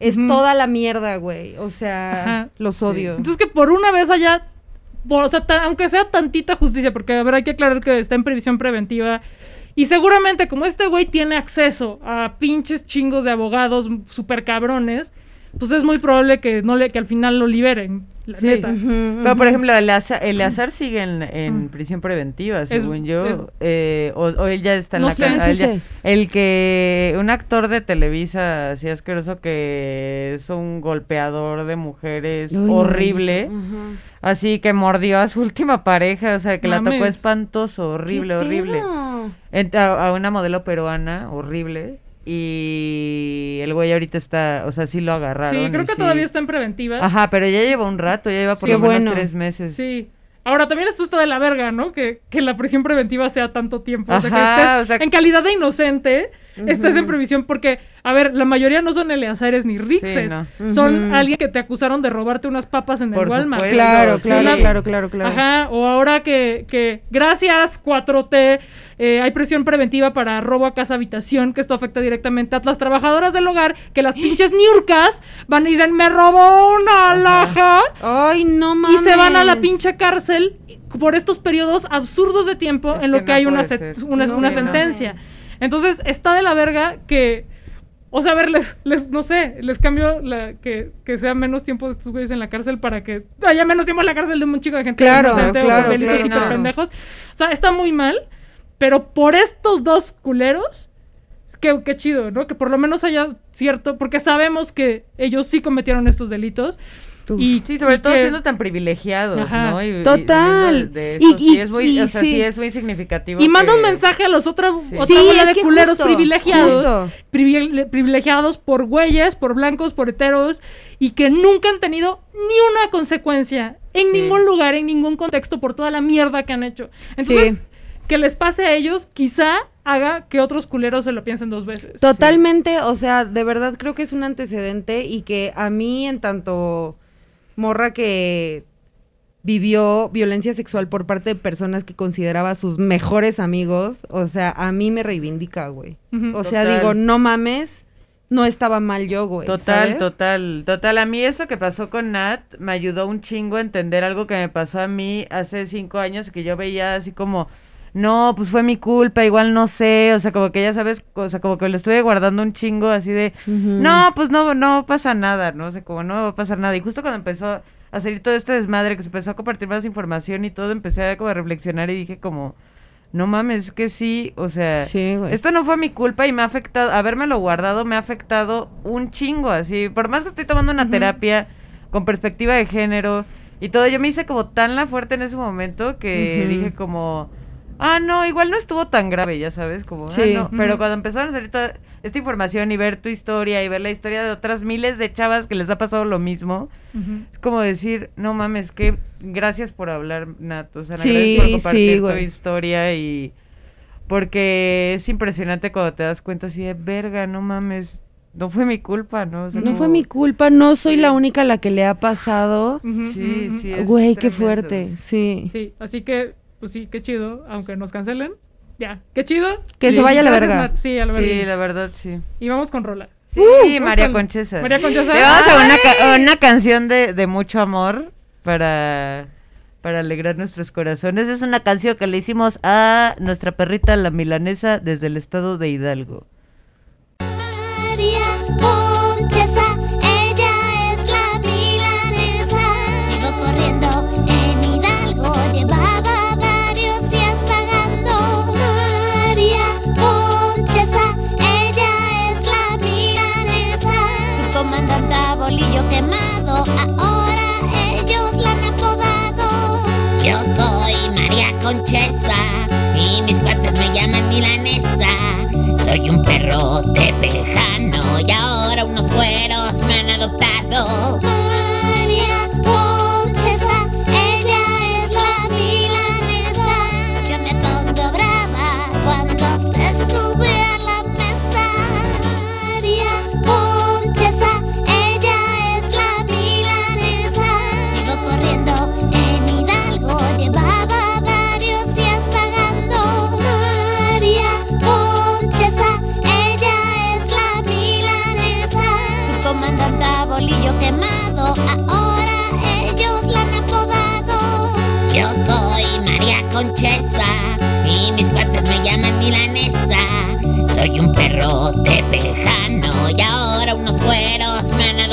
Es toda la mierda, güey. O sea, Ajá. los odio. Entonces que por una vez haya, por- o sea, ta- aunque sea tantita justicia, porque a ver, hay que aclarar que está en previsión preventiva. Y seguramente como este güey tiene acceso a pinches chingos de abogados super cabrones, pues es muy probable que no le, que al final lo liberen, la Sí. neta. Pero, por ejemplo, Eleazar, Eleazar sigue en, en prisión preventiva, según yo. es- eh, o, o él ya está en No la cárcel. El que. Un actor de Televisa, así asqueroso, que es un golpeador de mujeres no, horrible. Así que mordió a su última pareja, o sea, que la tocó espantoso, horrible, ¿Qué horrible. pedo? En- a, a una modelo peruana, horrible. Y el güey ahorita está, o sea, sí lo agarraron. Sí, creo que sí. todavía está en preventiva. Ajá, pero ya lleva un rato, ya lleva por lo menos bueno. tres meses. Sí. Ahora, también esto está de la verga, ¿no? Que, que la prisión preventiva sea tanto tiempo. O sea, que Ajá, estés o sea- en calidad de inocente, estés en Ujú. previsión porque, a ver, la mayoría no son Eleazares ni Rixes. no. Son alguien que te acusaron de robarte unas papas en el Walmart. supuesto, Claro, sí. claro, claro, claro, claro. Ajá, o ahora que, que gracias 4T, eh, hay presión preventiva para robo a casa habitación, que esto afecta directamente a las trabajadoras del hogar, que las pinches niurcas van y dicen, me robó una alhaja, Ay, no y mames. se van a la pinche cárcel por estos periodos absurdos de tiempo Es en lo que que, no hay una, ser. una, No sentencia. Entonces, está de la verga que... O sea, a ver, les, les, no sé, les cambio la, que, que sea menos tiempo de estos güeyes en la cárcel para que haya menos tiempo en la cárcel de un chico de gente Claro, inocente claro, o delitos claro. súper No. pendejos. O sea, está muy mal, pero por estos dos culeros, que qué chido, ¿no? Que por lo menos haya cierto, porque sabemos que ellos sí cometieron estos delitos. Uf. Y, Sí, sobre y todo que- siendo tan privilegiados, Ajá. ¿no? Y- Total. Y- es muy, y o sea, sí. sí es muy significativo. Y manda un mensaje a los otros Sí. otra Sí, bola de culeros justo, privilegiados, justo. privile- privilegiados por güeyes, por blancos, por heteros, y que nunca han tenido ni una consecuencia en Sí. ningún lugar, en ningún contexto, por toda la mierda que han hecho. Entonces, Sí. que les pase a ellos, quizá haga que otros culeros se lo piensen dos veces. Totalmente, o sea, de verdad creo que es un antecedente y que a mí en tanto morra que vivió violencia sexual por parte de personas que consideraba sus mejores amigos, o sea, a mí me reivindica, güey. O sea, Total. digo, no mames, no estaba mal yo, güey. Total, ¿sabes? total, total. A mí eso que pasó con Nat me ayudó un chingo a entender algo que me pasó a mí hace cinco años que yo veía así como no, pues fue mi culpa, igual no sé, o sea, como que ya sabes, o sea, como que lo estuve guardando un chingo así de, no, pues no, no pasa nada, ¿no? O sea, como no va a pasar nada. Y justo cuando empezó a salir todo este desmadre, que se empezó a compartir más información y todo, empecé a como a reflexionar y dije como, no mames, es que sí, o sea, Sí, esto no fue mi culpa y me ha afectado, habérmelo guardado me ha afectado un chingo, así, por más que estoy tomando una terapia con perspectiva de género y todo, yo me hice como tan la fuerte en ese momento que dije como, ah, no, igual no estuvo tan grave, ya sabes, como, ah, Sí. no, pero cuando empezaron a salir toda esta información y ver tu historia y ver la historia de otras miles de chavas que les ha pasado lo mismo, es como decir, no mames, que gracias por hablar, Nat. O sea, Sí, agradezco por sí, compartir tu historia y porque es impresionante cuando te das cuenta así de verga, no mames, no fue mi culpa, ¿no? O sea, No como- fue mi culpa, no soy la única a la que le ha pasado. Sí, sí. es Güey, qué fuerte, sí. Sí, así que, pues sí, qué chido, aunque nos cancelen. Ya, qué chido. Que Sí. se vaya a la verga. Sí, a la Sí, verga. la verdad, sí. Y vamos con Rola. Sí, vamos María con- Conchesa. María Conchesa. Le vamos a una, ca- una canción de, de mucho amor para, para alegrar nuestros corazones. Es una canción que le hicimos a nuestra perrita la milanesa desde el estado de Hidalgo. Ahora ellos la han apodado. Yo soy María Conchesa y mis cuates me llaman milanesa. Soy un perro de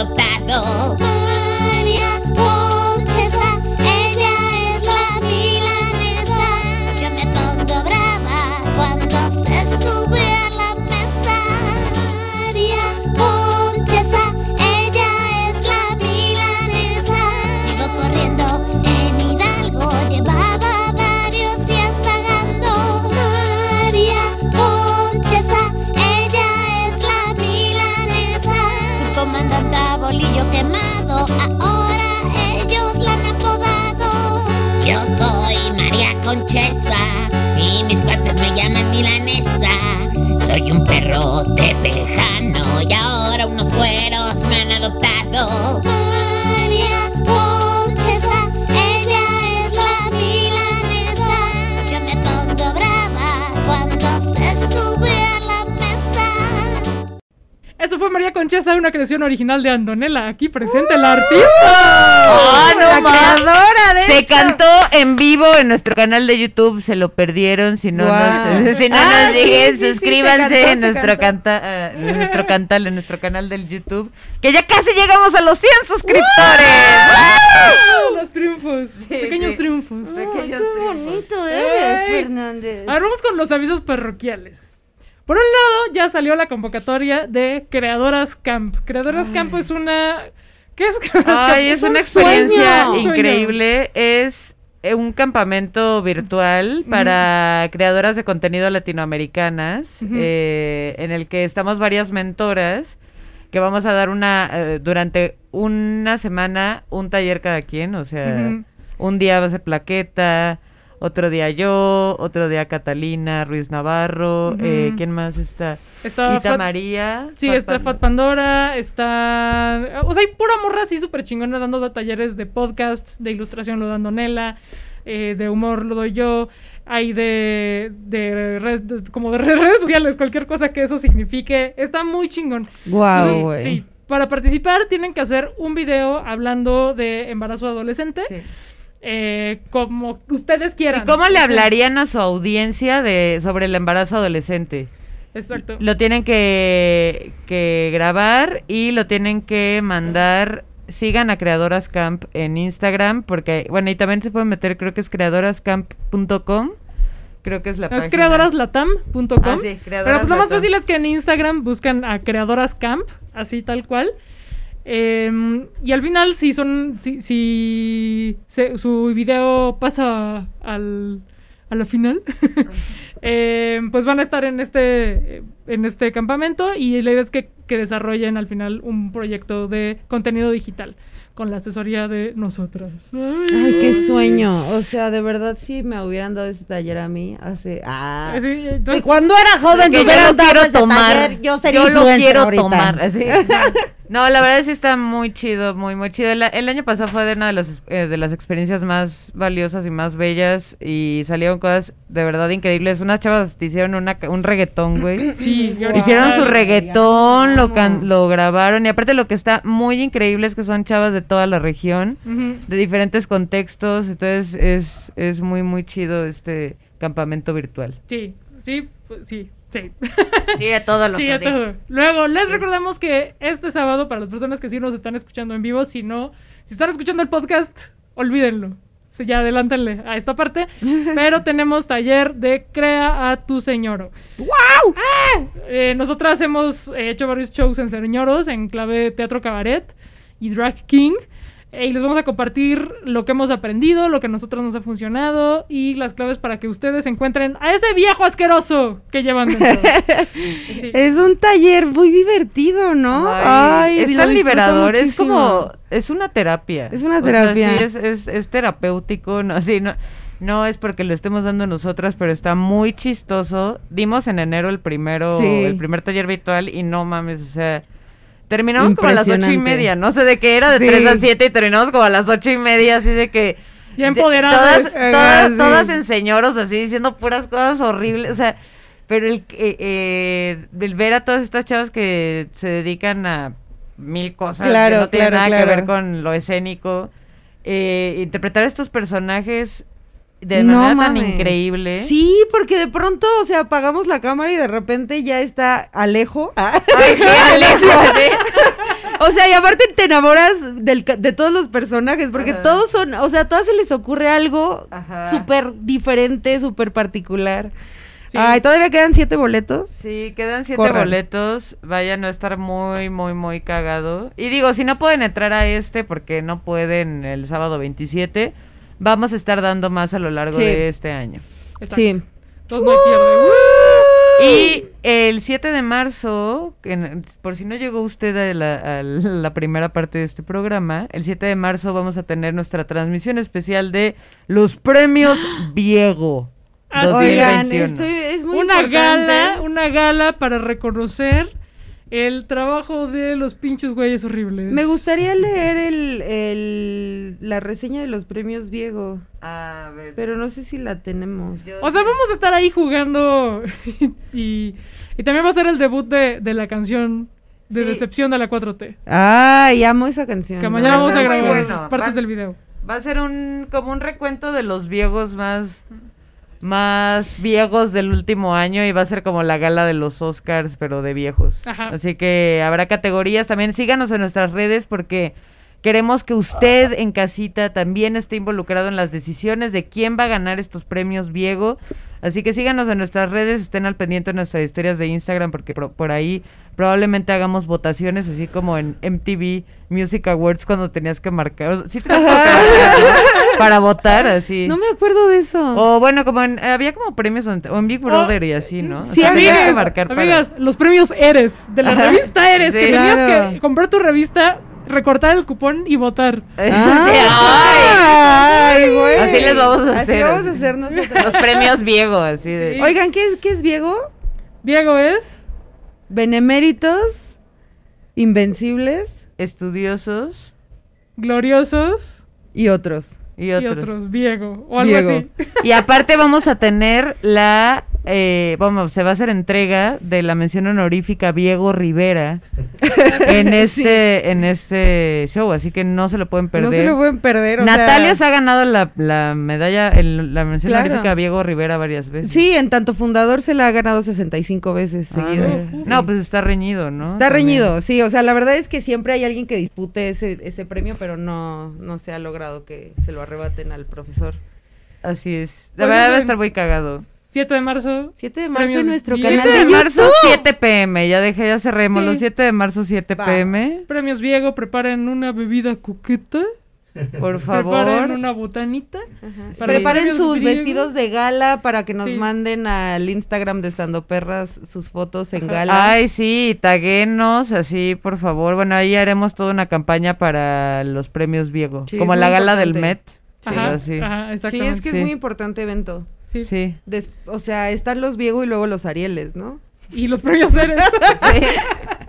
me han María Conchesa, una creación original de Andonela, aquí presente la artista. ¡Ah, no la ma- creadora de Se esto. cantó en vivo en nuestro canal de YouTube, se lo perdieron, si no, Guau. nos, si no Ah, nos sí, sí, sí, se suscríbanse cantó, en, nuestro canta, ah, en nuestro canal, en nuestro canal del YouTube, que ya casi llegamos a los 100 suscriptores. Los triunfos, pequeños sí. triunfos. Pequeños Qué bonito eres. Fernández. A ver, vamos con los avisos parroquiales. Por un lado, ya salió la convocatoria de Creadoras Camp. Creadoras Camp es una... ¿Qué es Creadoras Ay, Camp? es una un experiencia sueño. increíble. Es eh, un campamento virtual para creadoras de contenido latinoamericanas, eh, en el que estamos varias mentoras que vamos a dar una eh, durante una semana un taller cada quien, o sea, un día va a ser plaqueta, otro día yo, otro día Catalina Ruiz Navarro, eh, ¿quién más está? Está Fat- María. Sí, Fat está Fat Pandora, está... O sea, hay pura morra así súper chingona dando talleres de podcasts, de ilustración lo dando Nela, eh, de humor lo doy yo, hay de, de, red- de- como de redes sociales, cualquier cosa que eso signifique. Está muy chingón. Guau, Entonces, güey. Sí, para participar tienen que hacer un video hablando de embarazo adolescente. Sí. Eh, como ustedes quieran. ¿Y cómo le hablarían a su audiencia de sobre el embarazo adolescente? Exacto. Lo tienen que, que grabar y lo tienen que mandar. Sigan a Creadoras Camp en Instagram, porque, bueno, y también se pueden meter, creo que es creadorascamp.com. Creo que es la No, es página. creadoraslatam.com. Ah, sí, Pero pues lo más fácil es que en Instagram buscan a Creadoras Camp, así tal cual. Em, y al final, si son. Si, si se- su video pasa al, a la final, em, pues van a estar en este, en este campamento. Y la idea es que, que desarrollen al final un proyecto de contenido digital con la asesoría de nosotras. Ay, qué sueño. O sea, de verdad, si me hubieran dado ese taller a mí hace. Ah. Sí, De entonces- cuando era joven, me yo hubieran lo dado ese tomar. taller, yo sería Yo lo quiero ahorita. tomar. así. No, la verdad sí está muy chido, muy, muy chido. El, el año pasado fue de una de las, eh, de las experiencias más valiosas y más bellas y salieron cosas de verdad increíbles. Unas chavas te hicieron una, ca- un reggaetón, güey. Sí, y Hicieron su reggaetón, lo, can- lo grabaron y aparte lo que está muy increíble es que son chavas de toda la región, de diferentes contextos, entonces es, es muy, muy chido este campamento virtual. Sí, sí, pues, sí, sí. Sí, a todo lo Sí, que a digo. todo. Luego, les recordamos que este sábado, para las personas que sí nos están escuchando en vivo, si no, si están escuchando el podcast, olvídenlo. Sí, ya adelántenle a esta parte. Pero tenemos taller de Crea a tu Señoro. ¡Wow! nosotras hemos eh, hecho varios shows en Señoros, en clave teatro cabaret y drag king. Y les vamos a compartir lo que hemos aprendido, lo que a nosotros nos ha funcionado y las claves para que ustedes encuentren a ese viejo asqueroso que llevan dentro. Sí. Es un taller muy divertido, ¿no? Ay, es lo tan liberador, es muchísimo. como, es una terapia. Es una O sea, terapia. sí, es, es, es terapéutico, no, sí, no, no es porque lo estemos dando nosotras, pero está muy chistoso. Dimos en enero el primero, Sí. el primer taller virtual y no mames, o sea, terminamos como a las ocho y media, no sé de qué era, de Sí. 3 a 7 y terminamos como a las ocho y media, así de que... Ya de- empoderadas. Todas, todas, sí. todas en señoros así, diciendo puras cosas horribles, o sea... Pero el, eh, eh, el ver a todas estas chavas que se dedican a mil cosas Claro, que no tienen claro, nada que claro. ver con lo escénico, eh, interpretar estos personajes de No manera tan increíble. Sí, porque de pronto, o sea, apagamos la cámara y de repente ya está Alejo. Ay, sí, Alejo. O sea, y aparte te enamoras del de todos los personajes, porque Ajá. todos son, o sea, a todas se les ocurre algo súper diferente, súper particular. Sí. Ay, todavía quedan siete boletos. Sí, quedan siete Corran. boletos. Vayan a estar muy, muy, muy cagado. Y digo, si no pueden entrar a este porque no pueden el sábado 27, vamos a estar dando más a lo largo Sí. de este año. Exacto. Sí. Entonces no hay pierde. Y el 7 de marzo, por si no llegó usted a la, a la primera parte de este programa, el 7 de marzo vamos a tener nuestra transmisión especial de los premios Viego. Así Oigan, 2021. esto es muy una importante. gala, una gala para reconocer el trabajo de los pinches güeyes horribles. Me gustaría leer el, el- la reseña de los premios Viego, A ver. pero no sé si la tenemos. O sea, vamos a estar ahí jugando y, y también va a ser el debut de, de la canción de Sí. Decepción de la 4T. Ay, amo esa canción. Que mañana vamos a grabar bueno. partes Va- del video. Va a ser un como un recuento de los viejos más más viejos del último año y va a ser como la gala de los Oscars, pero de viejos. Ajá. Así que habrá categorías también. Síganos en nuestras redes porque queremos que usted en casita también esté involucrado en las decisiones de quién va a ganar estos premios Viego. Así que síganos en nuestras redes, estén al pendiente de nuestras historias de Instagram porque por, por ahí probablemente hagamos votaciones, así como en MTV Music Awards cuando tenías que marcar. ¿sí tenías que marcar, ¿no? Para votar, así. No me acuerdo de eso. O bueno, como en, había como premios en- o en Big Brother y así, ¿no? O Sí, tenías que amigas, marcar para- amigas, los premios Eres, de la Ajá. revista Eres, Sí. que tenías Claro. que comprar tu revista, recortar el cupón y votar. Ah, Ay, güey. Así les vamos a Así hacer. vamos a hacer nosotros. Los premios Viego, así de. Sí. Oigan, ¿qué es, qué es Viego? Diego es Beneméritos, Invencibles Estudiosos gloriosos y otros. y y otros. Diego, o algo así. Y aparte vamos a tener la eh, vamos, se va a hacer entrega de la mención honorífica Diego Rivera en este, en este show, así que no se lo pueden perder. No se lo pueden perder. o Natalia se ha ganado la, la medalla, el- la mención Claro. honorífica Diego Rivera varias veces. Sí, en tanto fundador se la ha ganado 65 veces Ah, seguidas. no, Sí. no, pues está reñido, ¿no? Está También. reñido, sí, o sea, la verdad es que siempre hay alguien que dispute ese, ese premio, pero no, no se ha logrado que se lo arrebaten al profesor. Así es. Pues La verdad va a estar muy cagado. 7 de marzo. 7 de marzo en nuestro canal 7 de de marzo, YouTube. 7 pm. Ya dejé, ya cerremos. Sí. Los 7 de marzo, 7 Va. pm. Premios Viego, preparen una bebida coqueta. Por Preparen favor. una botanita. para Preparen sus vestidos de gala para que nos Sí. manden al Instagram de Estando Perras sus fotos en gala. Ay, sí, taguenos, así, por favor. Bueno, ahí haremos toda una campaña para los premios Viego. Sí, como la gala del. Met. Ajá, así. ajá, sí, exactamente. es que Sí. es muy importante evento. Sí. Sí. Des- o sea, están los Viego y luego los Arieles, ¿no? Y los premios Ceres.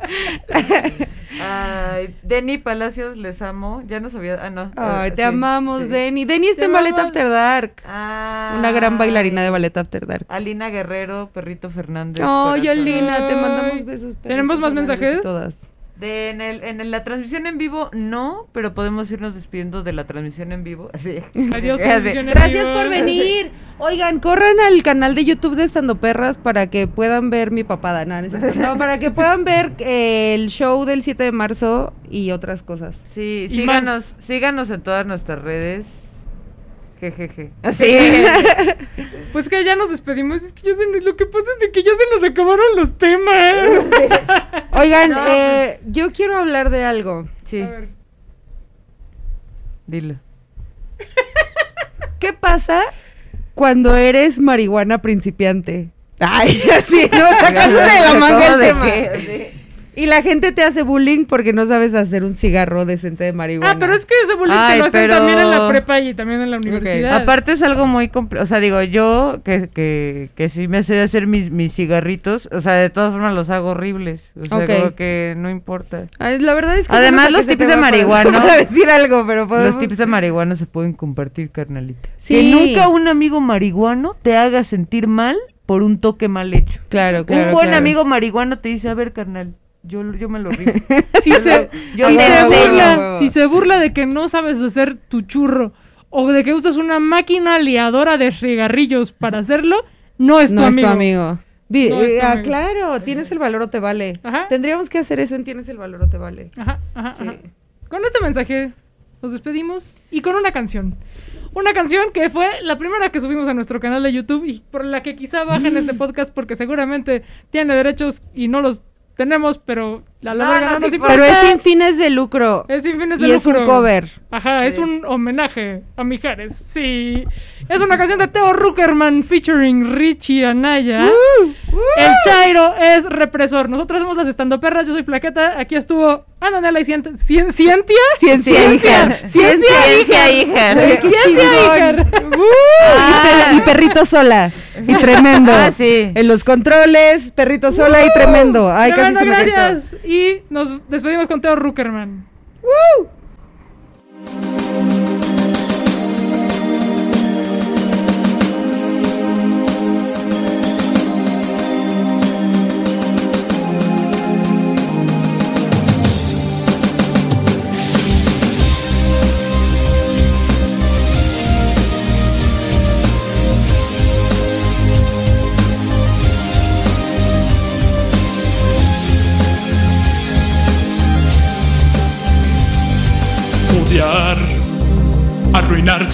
Ay, Denny Palacios, les amo. Ya no sabía. Ah, no. Ay, Ah, te sí, amamos, sí. Denny. Denny está en Ballet. After Dark. Ah. Una gran bailarina de Ballet After Dark. Alina Guerrero, Perrito Fernández. Ay. Alina, te mandamos besos. ¿Tenemos más mensajes? Todas. De, en, el, en el- la transmisión en vivo, no, pero podemos irnos despidiendo de la transmisión en vivo. Así. Adiós, en Gracias vivo. por venir. Oigan, corran al canal de YouTube de Estando Perras para que puedan ver mi papada. No, no para que puedan ver eh, el show del 7 de marzo y otras cosas. Sí, síganos, síganos en todas nuestras redes. Jejeje. Así. Pues que ya nos despedimos. Es que ya se nos- lo que pasa es de que ya se nos acabaron los temas. Oigan, No, eh, yo quiero hablar de algo. Sí, A ver. dilo. ¿Qué pasa cuando eres marihuana principiante? Ay, así, no, sacándote de la manga el ¿De tema. qué? Así. Y la gente te hace bullying porque no sabes hacer un cigarro decente de marihuana. Ah, pero es que ese bullying te lo hacen pero- también en la prepa y también en la universidad. Aparte es algo muy complejo, o sea, digo, yo que, que, que sí me sé hacer mis, mis cigarritos, o sea, de todas formas los hago horribles, o sea, Ok. como que no importa. Ay, la verdad es que Además, los tips de marihuana. Para decir algo, pero podemos... Los tips de marihuana se pueden compartir, carnalita. Sí. Que nunca un amigo marihuano te haga sentir mal por un toque mal hecho. Claro, claro. un buen claro. amigo marihuano te dice, a ver, carnal, yo, yo me lo rifo. Si se, si se burla, si se burla de que no sabes hacer tu churro o de que usas una máquina liadora de cigarrillos para hacerlo, no es tu no amigo. es tu amigo. Vi- No es eh, tu ah, amigo. claro, tienes el valor o te vale. Ajá. Tendríamos que hacer eso en Tienes el valor o te vale. Ajá, ajá, Sí. ajá. Con este mensaje nos despedimos y con una canción. Una canción que fue la primera que subimos a nuestro canal de YouTube y por la que quizá bajen este podcast porque seguramente tiene derechos y no los tenemos, pero la, No, verga no, no nos sí, importa. Pero es sin fines de lucro. Es sin fines de y es un lucro. cover. Ajá, es un homenaje a Mijares. Sí. Es una canción de Teo Ruckerman featuring Richie Anaya. El Chairo es represor. Nosotros somos las estando perras. Yo soy Plaqueta. Aquí estuvo Ananela y Cientia. ¿Cien- ¿Cientia? Ciencia, Ciencia. hija. Ciencia, Ciencia, hija. Ciencia, hija. Y, per- y perrito sola. Y tremendo. Ah, sí. En los controles, perrito sola y tremendo. Ay, casi se me gracias. Y nos despedimos con Teo Ruckerman. odiar,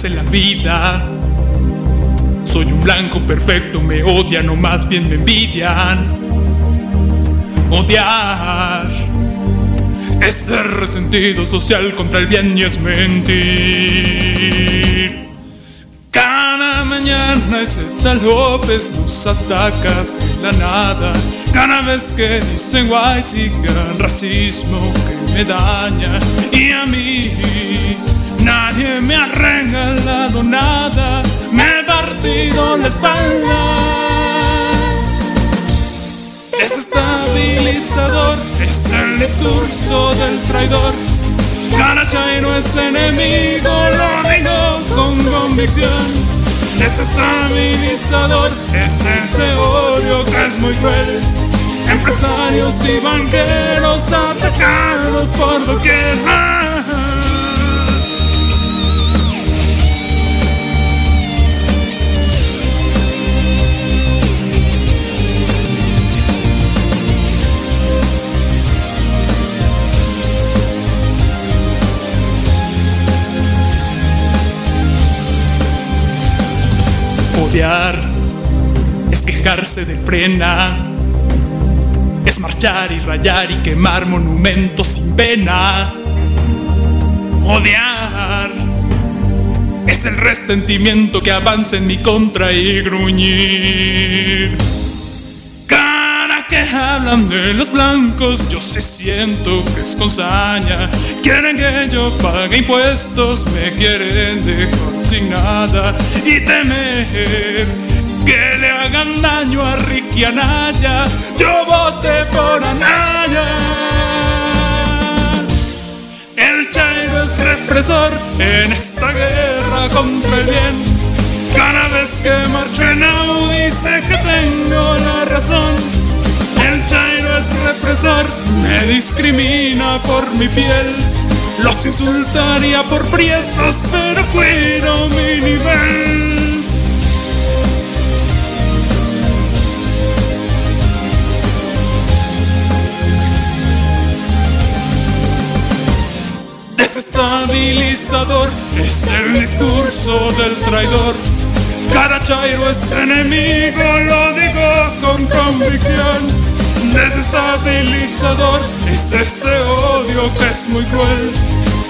la vida. Soy un blanco perfecto, me odian o más bien me envidian. Odiar es ser resentido social contra el bien y es mentir. Cada mañana ese tal López nos ataca de la nada. Cada vez que dicen white chican, racismo que me daña. Y a mí nadie me ha regalado nada, me he partido la espalda. Es estabilizador, es el discurso del traidor. Cara Chairo es enemigo, lo digo con convicción. Desestabilizador es ese odio que es muy cruel. Empresarios y banqueros atacados por doquier. Es quejarse de frena, es marchar y rayar y quemar monumentos sin pena. Odiar es el resentimiento que avanza en mi contra y gruñir. Hablan de los blancos, yo sí siento que es con saña. Quieren que yo pague impuestos, me quieren dejar sin nada y temer que le hagan daño a Ricky Anaya. Yo voté por Anaya. El Chairo es represor en esta guerra contra el bien. Cada vez que marcho en Audi sé que tengo la razón. El Chairo es represor, me discrimina por mi piel. Los insultaría por prietos, pero cuido mi nivel. Desestabilizador es el discurso del traidor. Cada chairo es enemigo, lo digo con convicción. Desestabilizador es ese odio que es muy cruel.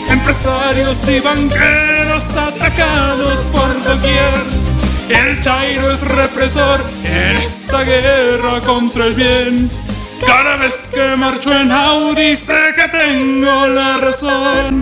Empresarios y banqueros atacados por doquier. El chairo es represor en esta guerra contra el bien. Cada vez que marcho en Audi sé que tengo la razón.